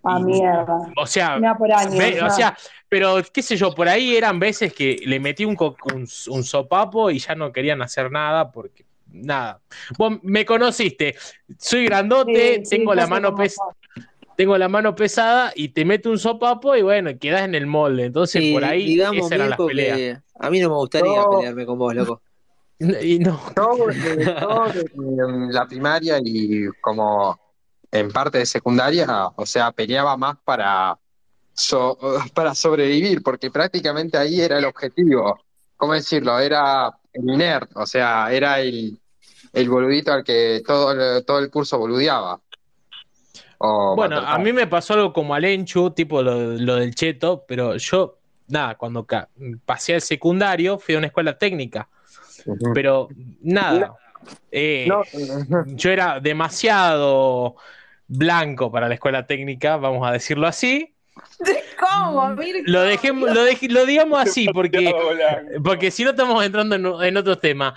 Ah, mierda. O sea, por años, o sea, pero qué sé yo, por ahí eran veces que le metí un, un, un sopapo y ya no querían hacer nada porque nada. Vos me conociste, soy grandote, tengo la mano pesada. Tengo la mano pesada y te meto un sopapo y bueno, quedas en el molde. Entonces por ahí digamos, esas eran las peleas. a mí no me gustaría pelearme con vos, loco. Y no. Todo, en la primaria y como en parte de secundaria, o sea, peleaba más para, para sobrevivir, porque prácticamente ahí era el objetivo. ¿Cómo decirlo? Era el nerd, o sea, era el, el boludito al que todo, todo el curso boludeaba. bueno, a mí me pasó algo como al Enchu, tipo lo, del cheto, pero yo, nada, cuando pasé al secundario fui a una escuela técnica, pero nada, eh, yo era demasiado blanco para la escuela técnica, vamos a decirlo así. ¿Cómo? Lo dejemos, lo, lo digamos así, porque, porque si no estamos entrando en, en otros temas.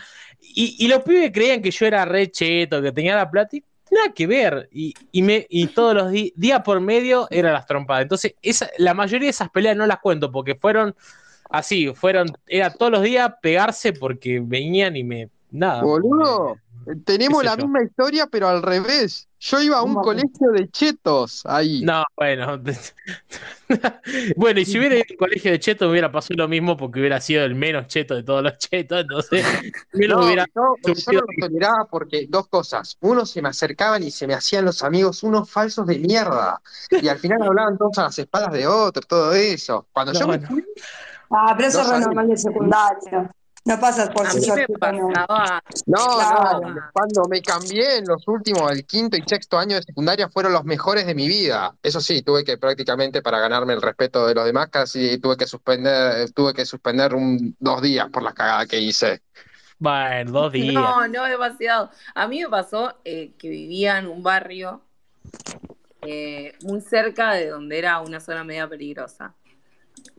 Y, los pibes creían que yo era re cheto, que tenía la plata y nada que ver. Y, me, y todos los días, día por medio, eran las trompadas. Entonces, esa, la mayoría de esas peleas no las cuento porque fueron así, fueron, era todos los días pegarse porque venían y me. Nada. Boludo, tenemos la misma historia, pero al revés. Yo iba a un colegio de chetos ahí. No, bueno. bueno, y si hubiera ido a un colegio de chetos, hubiera pasado lo mismo porque hubiera sido el menos cheto de todos los chetos. Entonces, no, hubiera. No, yo no lo toleraba porque dos cosas. Uno, se me acercaban y se me hacían los amigos unos falsos de mierda. Y al final hablaban todos a las espaldas de otros, todo eso. Cuando yo me fui. Ah, pero eso es normal de secundaria. No pasas por su No, no, cuando me cambié en los últimos, el quinto y sexto año de secundaria fueron los mejores de mi vida. Eso sí, tuve que prácticamente para ganarme el respeto de los demás, casi tuve que suspender, tuve que suspender un, dos días por la cagada que hice. Bueno, dos días. No, no demasiado. A mí me pasó eh, que vivía en un barrio eh, muy cerca de donde era una zona media peligrosa.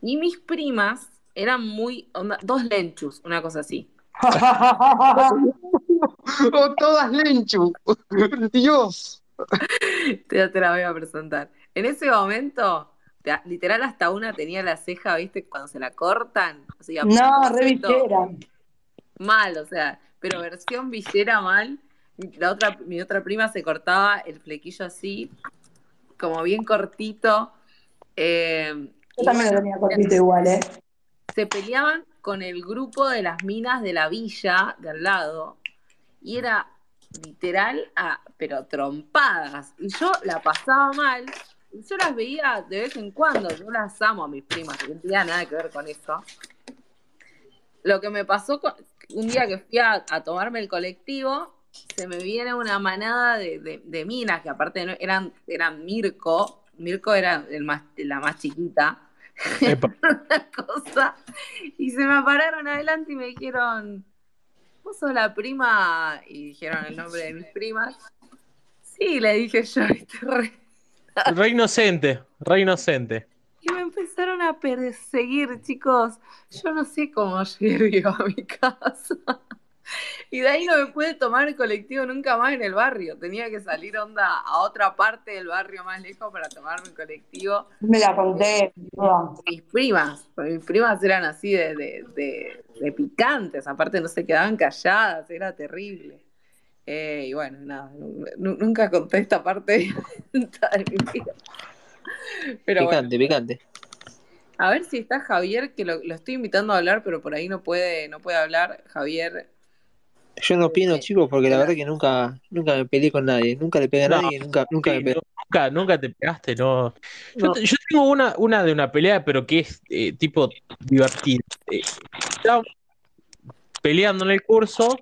Y mis primas eran muy, dos lenchus, una cosa así. oh, todas lenchus, Dios. Te, te la voy a presentar. En ese momento, literal hasta una tenía la ceja, ¿viste? Cuando se la cortan. no, re Mal, o sea, pero versión villera mal. La otra, mi otra prima se cortaba el flequillo así, como bien cortito. Eh, Yo también lo tenía cortito igual, ¿eh? Se peleaban con el grupo de las minas de la villa de al lado y era literal, a, pero trompadas. Y yo la pasaba mal. Y yo las veía de vez en cuando. Yo las amo a mis primas, que no tenía nada que ver con eso. Lo que me pasó un día que fui a, tomarme el colectivo, se me viene una manada de, minas que aparte eran, eran Mirko, Mirko era el más, la más chiquita. una cosa. Y se me pararon adelante y me dijeron, ¿vos sos la prima? Y dijeron el nombre de mis primas. Sí, le dije yo, re... re inocente, re inocente. Y me empezaron a perseguir, chicos. Yo no sé cómo llegué a mi casa. Y de ahí no me pude tomar el colectivo nunca más en el barrio. Tenía que salir onda a otra parte del barrio más lejos para tomarme el colectivo. Me la conté. Mis primas, mis primas eran así de, de, picantes, aparte no se quedaban calladas, era terrible. Eh, y bueno, nada, nunca conté esta parte de mi vida. picante, picante. A ver si está Javier, que lo, lo, estoy invitando a hablar, pero por ahí no puede, no puede hablar. Javier yo no opino, chicos, porque la verdad que nunca, nunca me peleé con nadie, nunca le pegué a nadie, nunca, nunca me pegué. Nunca, nunca te pegaste, no. Yo, tengo una, una de una pelea, pero que es eh, tipo divertida. Eh, peleando en el curso,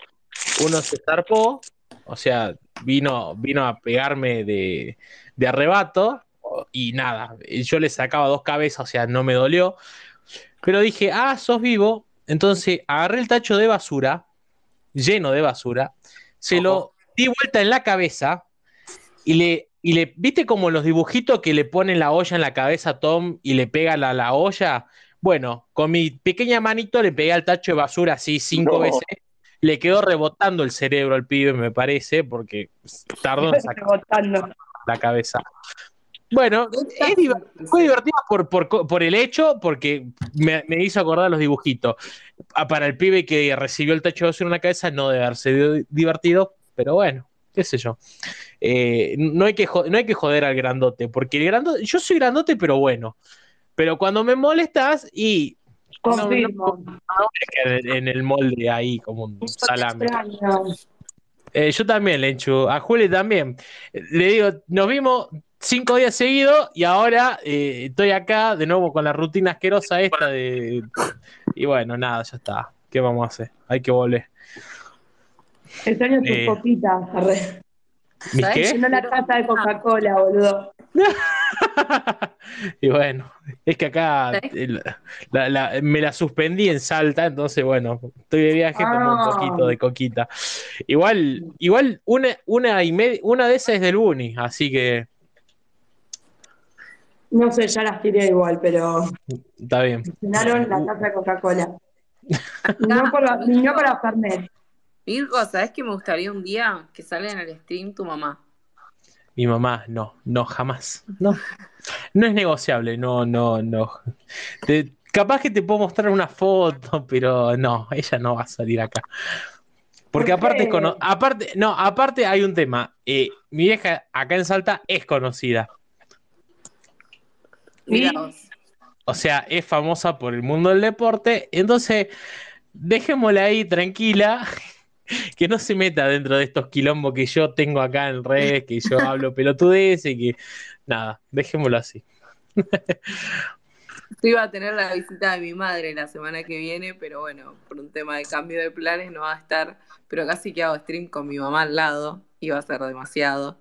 uno se zarpó, o sea, vino, vino a pegarme de, de arrebato, y nada, yo le sacaba dos cabezas, o sea, no me dolió. Pero dije, ah, sos vivo. Entonces agarré el tacho de basura lleno de basura, se lo di vuelta en la cabeza y le, y le, ¿viste como los dibujitos que le ponen la olla en la cabeza a Tom y le pega la, la olla? Bueno, con mi pequeña manito le pegué al tacho de basura así cinco veces. Le quedó rebotando el cerebro al pibe, me parece, porque tardó en sacar la cabeza. Bueno, fue divertido por, el hecho, porque me, hizo acordar los dibujitos. Para el pibe que recibió el techo de en la cabeza, no debe haberse divertido, pero bueno, qué sé yo. Eh, no, hay que no hay que joder al grandote, porque el grandote, yo soy grandote, pero bueno. Pero cuando me molestas y. en el molde ahí, como un salame. Eh, yo también le enchu, a Juli también. Le digo, nos vimos cinco días seguidos y ahora eh, estoy acá de nuevo con la rutina asquerosa esta de... Y bueno, nada, ya está. ¿Qué vamos a hacer? Hay que volver. Extraño tus eh, copitas, ¿Mis qué? No la taza de Coca-Cola, boludo. y bueno, es que acá me la suspendí en Salta, entonces bueno, estoy de viaje, tomo un ah. poquito de coquita. Igual, igual una, una, y una de esas es del Uni, así que no sé, ya las tiré igual, pero. Está bien. Llenaron la taza de Coca-Cola. no por no para Fernet. Mirko, ¿sabes que me gustaría un día que salga en el stream tu mamá? Mi mamá, no, no, jamás. No. No es negociable, no, no, no. capaz que te puedo mostrar una foto, pero no, ella no va a salir acá. Porque aparte, aparte, no, aparte hay un tema. Eh, mi vieja acá en Salta es conocida. O sea, es famosa por el mundo del deporte. Entonces, dejémosla ahí tranquila. Que no se meta dentro de estos quilombos que yo tengo acá en redes, que yo hablo pelotudez y que. Nada, dejémoslo así. iba a tener la visita de mi madre la semana que viene, pero bueno, por un tema de cambio de planes no va a estar. Pero casi que hago stream con mi mamá al lado, iba a ser demasiado.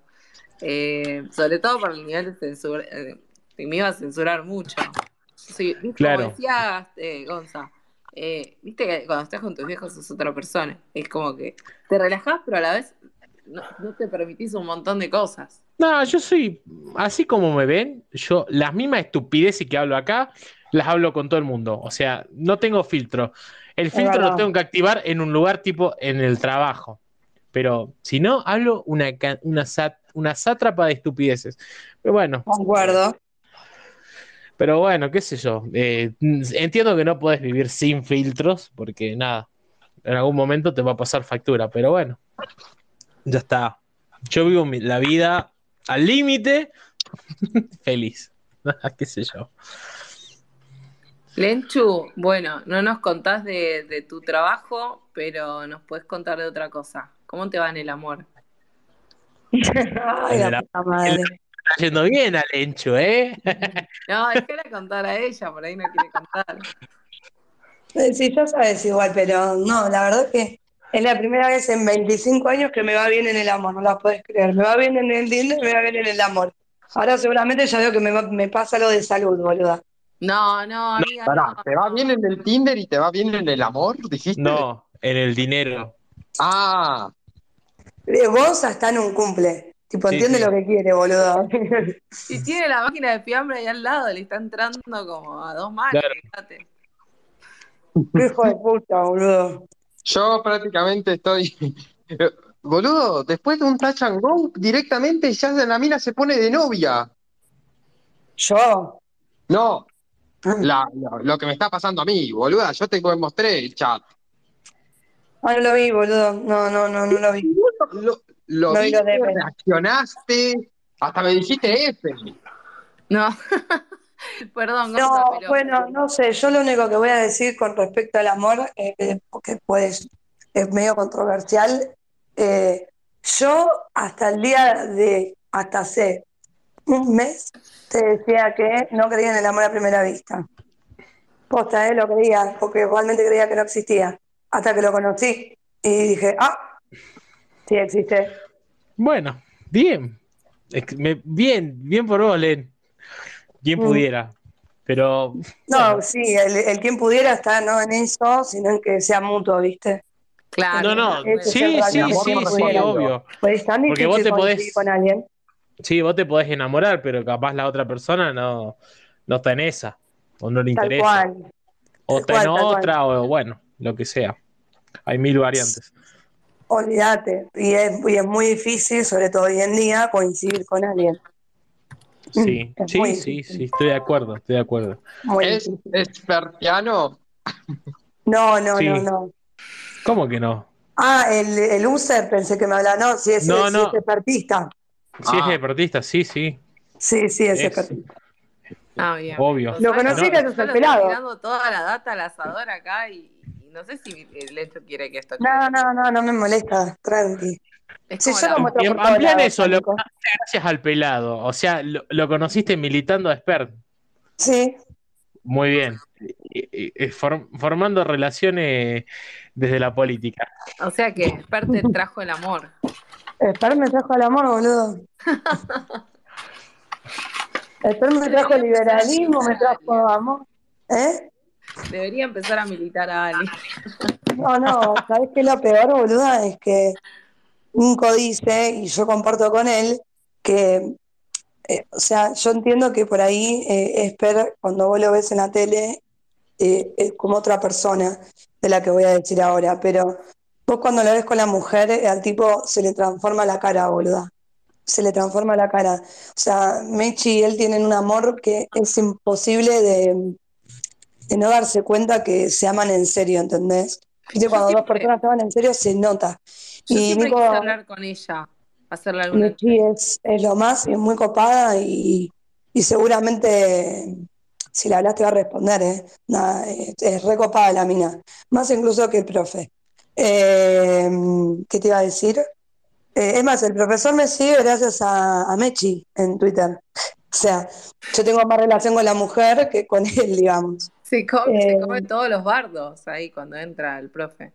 Eh, sobre todo por el nivel de censura, eh, me iba a censurar mucho. Sí, claro. como decía eh, Gonza, eh, viste que cuando estás con tus viejos sos otra persona. Es como que te relajás, pero a la vez no, te permitís un montón de cosas. No, yo soy, así como me ven, yo las mismas estupideces que hablo acá, las hablo con todo el mundo. O sea, no tengo filtro. El filtro lo tengo que activar en un lugar tipo en el trabajo. Pero si no, hablo una, una, una sátrapa de estupideces. Pero bueno. Concuerdo. Pero bueno, qué sé yo. Eh, entiendo que no puedes vivir sin filtros, porque nada, en algún momento te va a pasar factura, pero bueno, ya está. Yo vivo la vida al límite, feliz. qué sé yo. Lenchu, bueno, no nos contás de, tu trabajo, pero nos puedes contar de otra cosa. ¿Cómo te va en el amor? Ay, la puta madre está yendo bien al Encho, ¿eh? No, déjala contar a ella, por ahí no quiere contar. Eh, sí, ya sabes igual, pero no, la verdad es que es la primera vez en 25 años que me va bien en el amor, no la puedes creer. Me va bien en el dinero y me va bien en el amor. Ahora seguramente ya veo que me, me pasa lo de salud, boluda. No, no, amiga. Pará, ¿te va bien en el Tinder y te va bien en el amor? ¿Dijiste? No, en el dinero. Ah, Eh, Vos está en un cumple. Tipo, Sí, entiende sí. lo que quiere, boludo. Y tiene la máquina de fiambre ahí al lado, le está entrando como a dos manos. Claro. fíjate. Hijo de puta, boludo. yo prácticamente estoy. Boludo, después de un touch and go, directamente ya la mina se pone de novia. Yo. No, la- la- lo que me está pasando a mí, boluda, yo te mostré el chat. Ah, no lo vi, boludo. No, no, no, no lo vi. Lo, lo No viste, de- reaccionaste, hasta me dijiste F. No. Perdón, No, pero- bueno, no sé, yo lo único que voy a decir con respecto al amor, eh, porque pues es medio controversial, eh, yo hasta el día de, hasta hace un mes, te decía que no creía en el amor a primera vista. Posta, eh, lo creía, porque igualmente creía que no existía, hasta que lo conocí y dije, ah, sí existe. Bueno, bien. Bien, bien por vos, Len. Quien Mm. pudiera. Pero No, sí, el, el quien pudiera estar no en eso, sino en que sea mutuo, ¿viste? Claro. no, no, sí, sí, amor sí, sí, fuera. obvio. Pues tan Porque vos te podés- con alguien. Sí, vos te podés enamorar, pero capaz la otra persona no, no está en esa. O no le Tal interesa. cual. O tal está cual, en tal cual. otra, o bueno, lo que sea. Hay mil variantes. Olvídate. Y es, y es muy difícil, sobre todo hoy en día, coincidir con alguien. Sí, Es sí, sí, sí, estoy de acuerdo, estoy de acuerdo. Muy ¿Es, difícil. es pertiano? No, no, Sí. no, no. ¿Cómo que no? Ah, el, el user pensé que me hablaba. No, si es, No, no. es expertista. Si Ah. es deportista, sí, sí, Sí, sí, es Es. expertista. Ah, bien. obvio. Lo conocí que estoy pelado. tirando toda la data al asador acá y, no sé si el hecho quiere que esto No, no, no, no me molesta. Tranqui. Es Sí, como yo lo todos amplían lados, eso, lo gracias al pelado. O sea, lo, lo conociste militando a Expert. Sí, Muy bien. Y- y- y form- formando relaciones desde la política. O sea que Expert te trajo el amor. Esper me trajo el amor, boludo. Esper me trajo el liberalismo, me trajo amor. ¿Eh? Debería empezar a militar a Ali. No, no, ¿sabes qué lo peor, boluda? Es que Nico dice, y yo comparto con él, que, eh, o sea, yo entiendo que por ahí eh, Esper, cuando vos lo ves en la tele, eh, es como otra persona de la que voy a decir ahora, pero vos cuando lo ves con la mujer, eh, al tipo se le transforma la cara, boluda. Se le transforma la cara. O sea, Mechi y él tienen un amor que es imposible de, de no darse cuenta que se aman en serio, ¿entendés? Viste, cuando dos siempre- personas se aman en serio se nota. Yo Y siempre Nico, hablar con ella, hacerle alguna Mechi es, es lo más, es muy copada y, y seguramente si le hablas te va a responder, ¿eh? Nada, es, es re copada la mina, más incluso que el profe. Eh, ¿qué te iba a decir? Eh, es más, el profesor me sigue gracias a, a Mechi en Twitter. O sea, yo tengo más relación con la mujer que con él, digamos. Se come, se Eh, come todos los bardos ahí cuando entra el profe.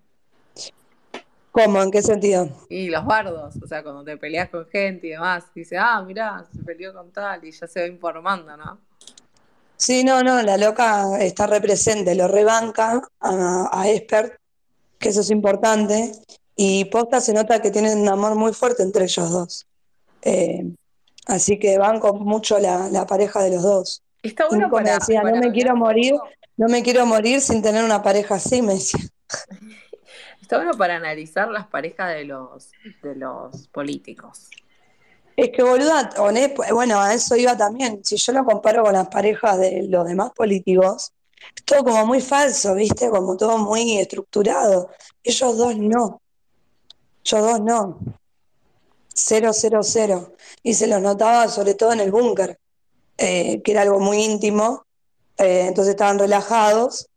¿Cómo? ¿En qué sentido? Y los bardos, o sea, cuando te peleas con gente y demás, dice, ah, mirá, se peleó con tal y ya se va informando, ¿no? Sí, no, no, la loca está represente, lo rebanca a, a Esper, que eso es importante, y posta se nota que tienen un amor muy fuerte entre ellos dos. Eh, así que banco mucho la, la pareja de los dos. Está Y bueno Nico me para, decía, para no me quiero morir, no me quiero morir sin tener una pareja así, me decía. está bueno para analizar las parejas de los, de los políticos. Es que boluda, bueno, a eso iba también. Si yo lo comparo con las parejas de los demás políticos, es todo como muy falso, ¿viste? Como todo muy estructurado. Ellos dos no. Ellos dos no. Cero, cero, cero. Y se los notaba sobre todo en el búnker, eh, que era algo muy íntimo. Eh, entonces estaban relajados.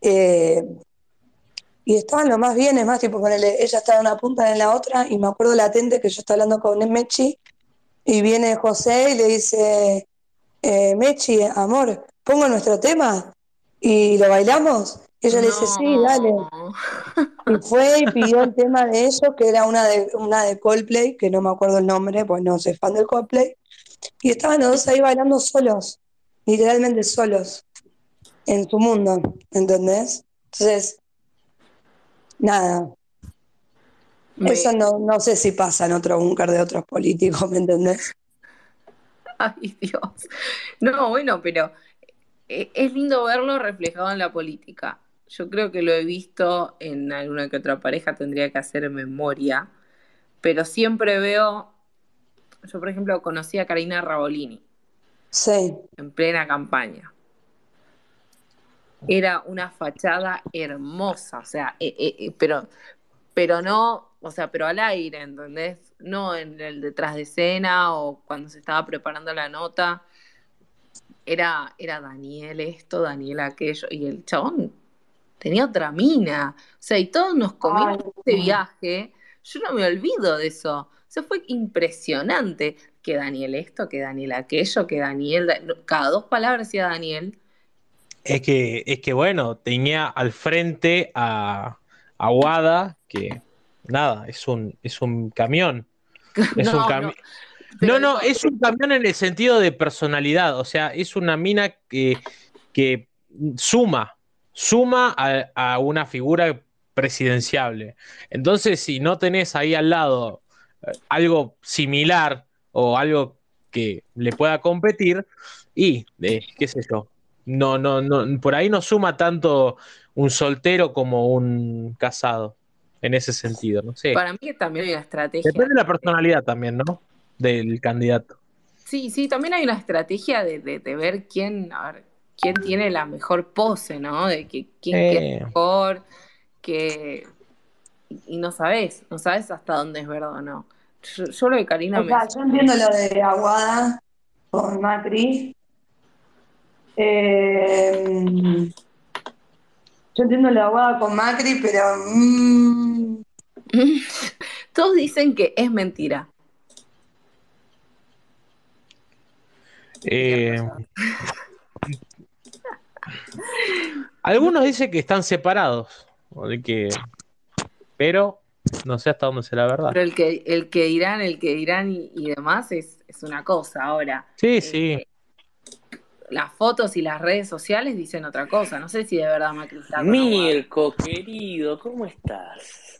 eh, y estaban lo más bien, es más, tipo, ponele, ella estaba en una punta en la otra, y me acuerdo latente que yo estaba hablando con Mechi, y viene José y le dice, eh, Mechi, amor, pongo nuestro tema y lo bailamos. Y ella le dice, sí, dale. Y fue y pidió el tema de ellos, que era una de, una de Coldplay, que no me acuerdo el nombre, pues no soy fan del Coldplay. Y estaban los dos ahí bailando solos, literalmente solos, en su mundo, ¿entendés? Entonces, nada. Eso no, no sé si pasa en otro búnker de otros políticos, ¿me entendés? Ay, Dios. No, bueno, pero eh, es lindo verlo reflejado en la política. Yo creo que lo he visto en alguna que otra pareja, tendría que hacer memoria, pero siempre veo, yo por ejemplo conocí a Karina Rabolini. Sí. En plena campaña. Era una fachada hermosa, o sea, eh, eh, pero, pero no, o sea, pero al aire, ¿entendés? No en el detrás de escena o cuando se estaba preparando la nota. Era, era Daniel esto, Daniel aquello, y el chabón tenía otra mina. O sea, y todos nos comimos este viaje. Yo no me olvido de eso. O sea, fue impresionante que Daniel esto, que Daniel aquello, que Daniel, cada dos palabras decía Daniel. Es que, es que bueno, tenía al frente a, a que nada, es un, es un camión. Es no, un. No, no, es un camión en el sentido de personalidad. O sea, es una mina que, que suma, suma a, una figura presidenciable. Entonces, si no tenés ahí al lado eh, algo similar o algo que le pueda competir, y eh, qué sé yo, no, no, no, por ahí no suma tanto un soltero como un casado, en ese sentido, no sé. Para mí también hay una estrategia. Depende de la personalidad también, ¿no? Del candidato. Sí, sí, también hay una estrategia de, de ver quién, a ver, quién tiene la mejor pose, ¿no? De que quién es mejor, que y no sabes, no sabes hasta dónde es verdad o no. Yo, lo de Karina o sea, Yo entiendo lo de Aguada con Macri. Eh, yo entiendo lo de Aguada con Macri, pero... Mm. Todos dicen que es mentira. Eh, algunos dicen que están separados, que, pero no sé hasta dónde será verdad. Pero el que, el que dirán, el que dirán y, demás es, una cosa ahora. Sí, eh, sí. Las fotos y las redes sociales dicen otra cosa. No sé si de verdad Macri está. Mirko, querido, ¿cómo estás?